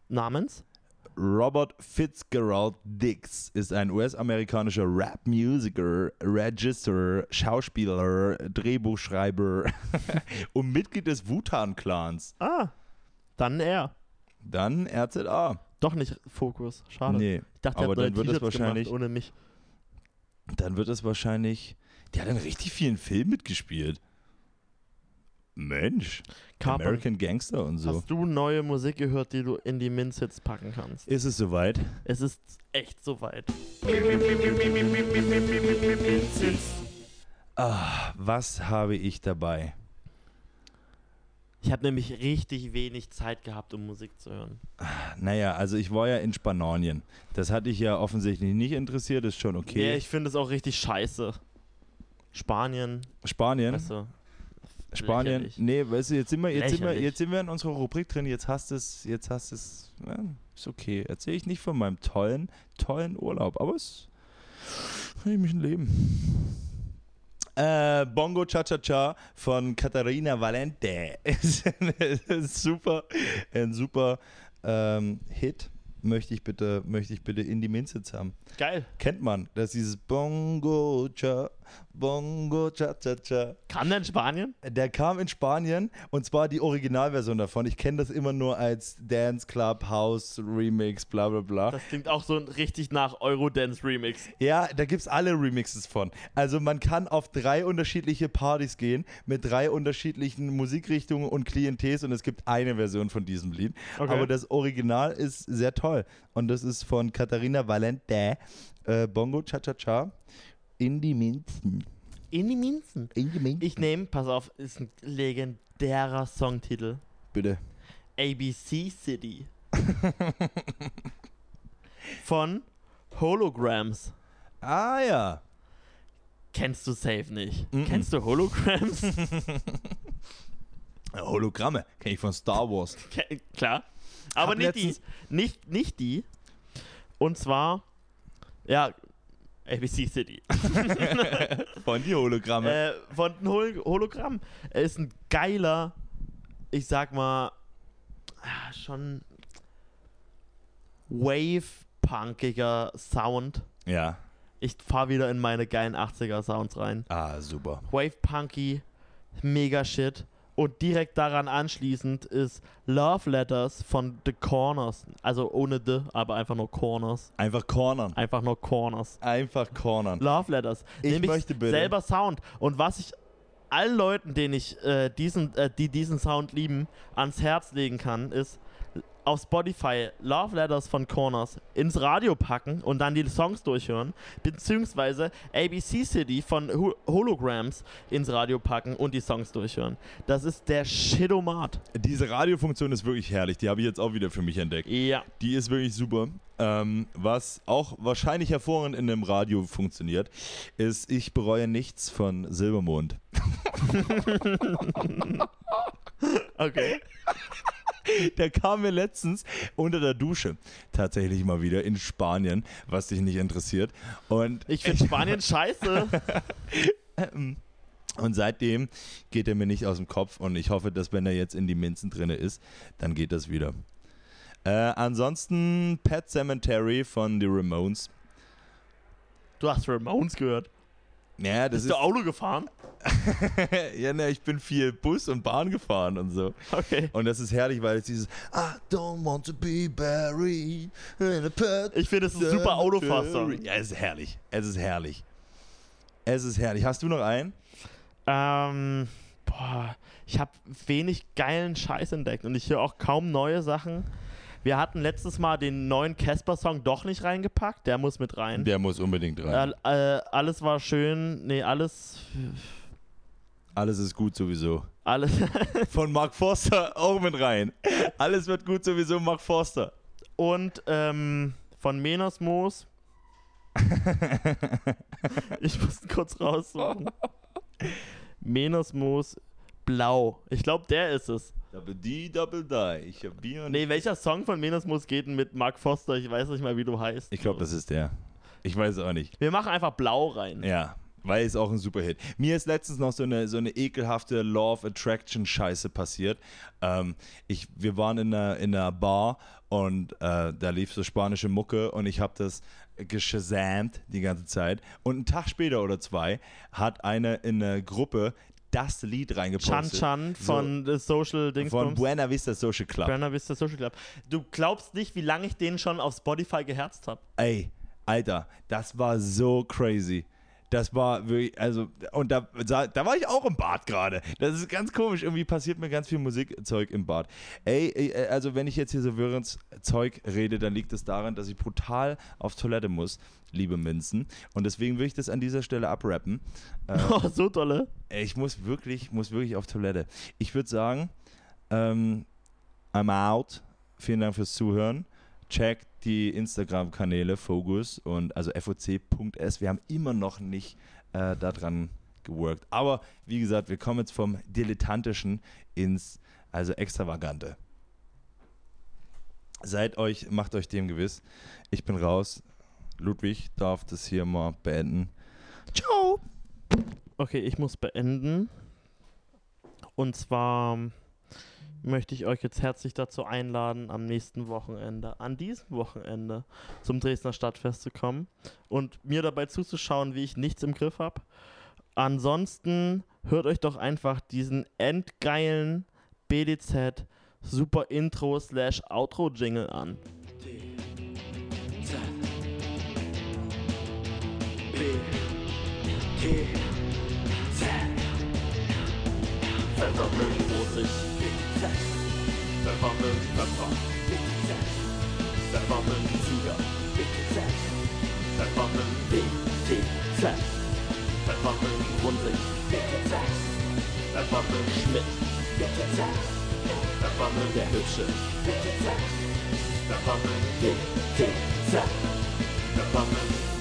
Namens? Robert Fitzgerald Dix ist ein US-amerikanischer Rap-Musiker, Register, Schauspieler, Drehbuchschreiber und Mitglied des Wutan-Clans. Ah, dann er. Dann RZA. Doch nicht Fokus. Schade. Nee, Ich dachte, aber er dann wird es wahrscheinlich, ohne mich. dann wird es wahrscheinlich, der hat in richtig vielen Filmen mitgespielt. Mensch, Carpen, American Gangster und so. hast du neue Musik gehört, die du in die Minzits packen kannst? Ist es soweit? Es ist echt soweit. Ah, was habe ich dabei? Ich habe nämlich richtig wenig Zeit gehabt, um Musik zu hören. Naja, also ich war ja in Spanien. Das hat dich ja offensichtlich nicht interessiert, ist schon okay. Nee, ich finde es auch richtig scheiße. Spanien, Spanien? weißt du. Spanien? lächerlich. Nee, weißt du, jetzt sind wir, jetzt sind wir, jetzt sind wir in unserer Rubrik drin, jetzt hast es, jetzt hast es, ja, ist okay. Erzähle ich nicht von meinem tollen, tollen Urlaub, aber es ich mich ein Leben. Äh, Bongo Cha Cha Cha von Katharina Valente. ist ein super, ein super ähm, Hit. Möchte ich bitte, möchte ich bitte in die Minzitz haben. Geil. Kennt man, das ist dieses Bongo Cha, Bongo Cha Cha Cha. Kam der in Spanien? Der kam in Spanien und zwar die Originalversion davon. Ich kenne das immer nur als Dance Club House Remix, bla bla bla. Das klingt auch so richtig nach Eurodance Remix. Ja, da gibt es alle Remixes von. Also man kann auf drei unterschiedliche Partys gehen mit drei unterschiedlichen Musikrichtungen und Klientels und es gibt eine Version von diesem Lied. Okay. Aber das Original ist sehr toll. Und das ist von Katharina Valente, äh, Bongo Cha Cha Cha, in die Minzen. In die Minzen. In die Minzen. Ich nehme, pass auf, ist ein legendärer Songtitel. Bitte. ABC City. Von Holograms. Ah ja. Kennst du safe nicht? Mhm. Kennst du Holograms? Hologramme, kenne ich von Star Wars. Ke- Klar. Aber Hab nicht die. Nicht, nicht die. Und zwar, ja, ABC City. Von die Hologramme. äh, von einem Hol Hologramm. Er ist ein geiler ich sag mal, ah, schon wave-punkiger Sound. Ja. Ich fahr wieder in meine geilen 80er Sounds rein. Ah, super. Wave-punky, mega shit. Und direkt daran anschließend ist Love Letters von The Corners. Also ohne The, aber einfach nur Corners. Einfach cornern. Einfach nur Corners. Einfach cornern. Love Letters. Ich Nämlich möchte bitte- selber Sound. Und was ich allen Leuten, denen ich äh, diesen, äh, die diesen Sound lieben, ans Herz legen kann, ist auf Spotify Love Letters von Corners ins Radio packen und dann die Songs durchhören, beziehungsweise ABC City von Ho Holograms ins Radio packen und die Songs durchhören. Das ist der Shidomat. Diese Radiofunktion ist wirklich herrlich. Die habe ich jetzt auch wieder für mich entdeckt. Ja. Die ist wirklich super. Ähm, was auch wahrscheinlich hervorragend in einem Radio funktioniert, ist Ich bereue nichts von Silbermond. Okay. Der kam mir letztens unter der Dusche tatsächlich mal wieder in Spanien, was dich nicht interessiert. Und Ich finde Spanien scheiße. Und seitdem geht er mir nicht aus dem Kopf und ich hoffe, dass wenn er jetzt in die Minzen drinne ist, dann geht das wieder. Äh, ansonsten Pet Cemetery von The Ramones. Du hast Ramones gehört. Ja, das Bist ist. du Auto gefahren? ja, ne, ich bin viel Bus und Bahn gefahren und so. Okay. Und das ist herrlich, weil es dieses I don't want to be buried in a pet Ich finde, es ist ein super Autofahrsong. Ja, es ist herrlich. Es ist herrlich. Es ist herrlich. Hast du noch einen? Ähm, boah, ich habe wenig geilen Scheiß entdeckt und ich höre auch kaum neue Sachen. Wir hatten letztes Mal den neuen Casper-Song doch nicht reingepackt, der muss mit rein. Der muss unbedingt rein. Äh, äh, alles war schön, nee, alles, Alles ist gut sowieso. alles. Von Mark Forster auch mit rein. Alles wird gut sowieso, Mark Forster. und ähm, von Menos Moos. ich muss kurz raussuchen. Menos Moos Blau. Ich glaube, der ist es. Double D, Double Die. Ich hab Bier und Nee, welcher Song von Menos denn mit Mark Foster? Ich weiß nicht mal, wie du heißt. Ich glaube, das ist der. Ich weiß es auch nicht. Wir machen einfach Blau rein. Ja, weil es auch ein super Hit. Mir ist letztens noch so eine, so eine ekelhafte Law of Attraction Scheiße passiert. Ähm, ich, wir waren in einer, in einer Bar und äh, da lief so spanische Mucke und ich habe das geshazamt die ganze Zeit. Und einen Tag später oder zwei hat eine in der Gruppe das Lied Chan reingepostet. Chan von The Social von Dingsbums. Buena Vista Social Club. Buena Vista Social Club. Du glaubst nicht, wie lange ich den schon auf Spotify geherzt habe. Ey, Alter, das war so crazy. Das war wirklich, also, und da, da war ich auch im Bad gerade. Das ist ganz komisch. Irgendwie passiert mir ganz viel Musikzeug im Bad. Ey, also, wenn ich jetzt hier so wirrens Zeug rede, dann liegt es daran, dass ich brutal auf Toilette muss, liebe Minzen. Und deswegen will ich das an dieser Stelle abrappen. Oh, so tolle. Ich muss wirklich, muss wirklich auf Toilette. Ich würde sagen, ähm, I'm out. Vielen Dank fürs Zuhören. Checkt die Instagram-Kanäle Focus und also foc.s. Wir haben immer noch nicht äh, daran geworkt. Aber wie gesagt, wir kommen jetzt vom Dilettantischen ins also Extravagante. Seid euch, macht euch dem gewiss. Ich bin raus. Ludwig darf das hier mal beenden. Ciao! Okay, ich muss beenden. Und zwar möchte ich euch jetzt herzlich dazu einladen, am nächsten Wochenende, an diesem Wochenende, zum Dresdner Stadtfest zu kommen und mir dabei zuzuschauen, wie ich nichts im Griff habe. Ansonsten hört euch doch einfach diesen endgeilen BDZ Super Intro slash Outro Jingle an. D, Z, B, Pfeffermüll, Pfeffer, BTZ. Pfeffermüll, Tiger, BTZ. Pfeffermüll, BTZ. Pfeffermüll, Rundsicht, BTZ. Pfeffermüll, Schmidt. Pfeffermüll, der Hübsche. Pfeffermüll, BTZ. Pfeffermüll,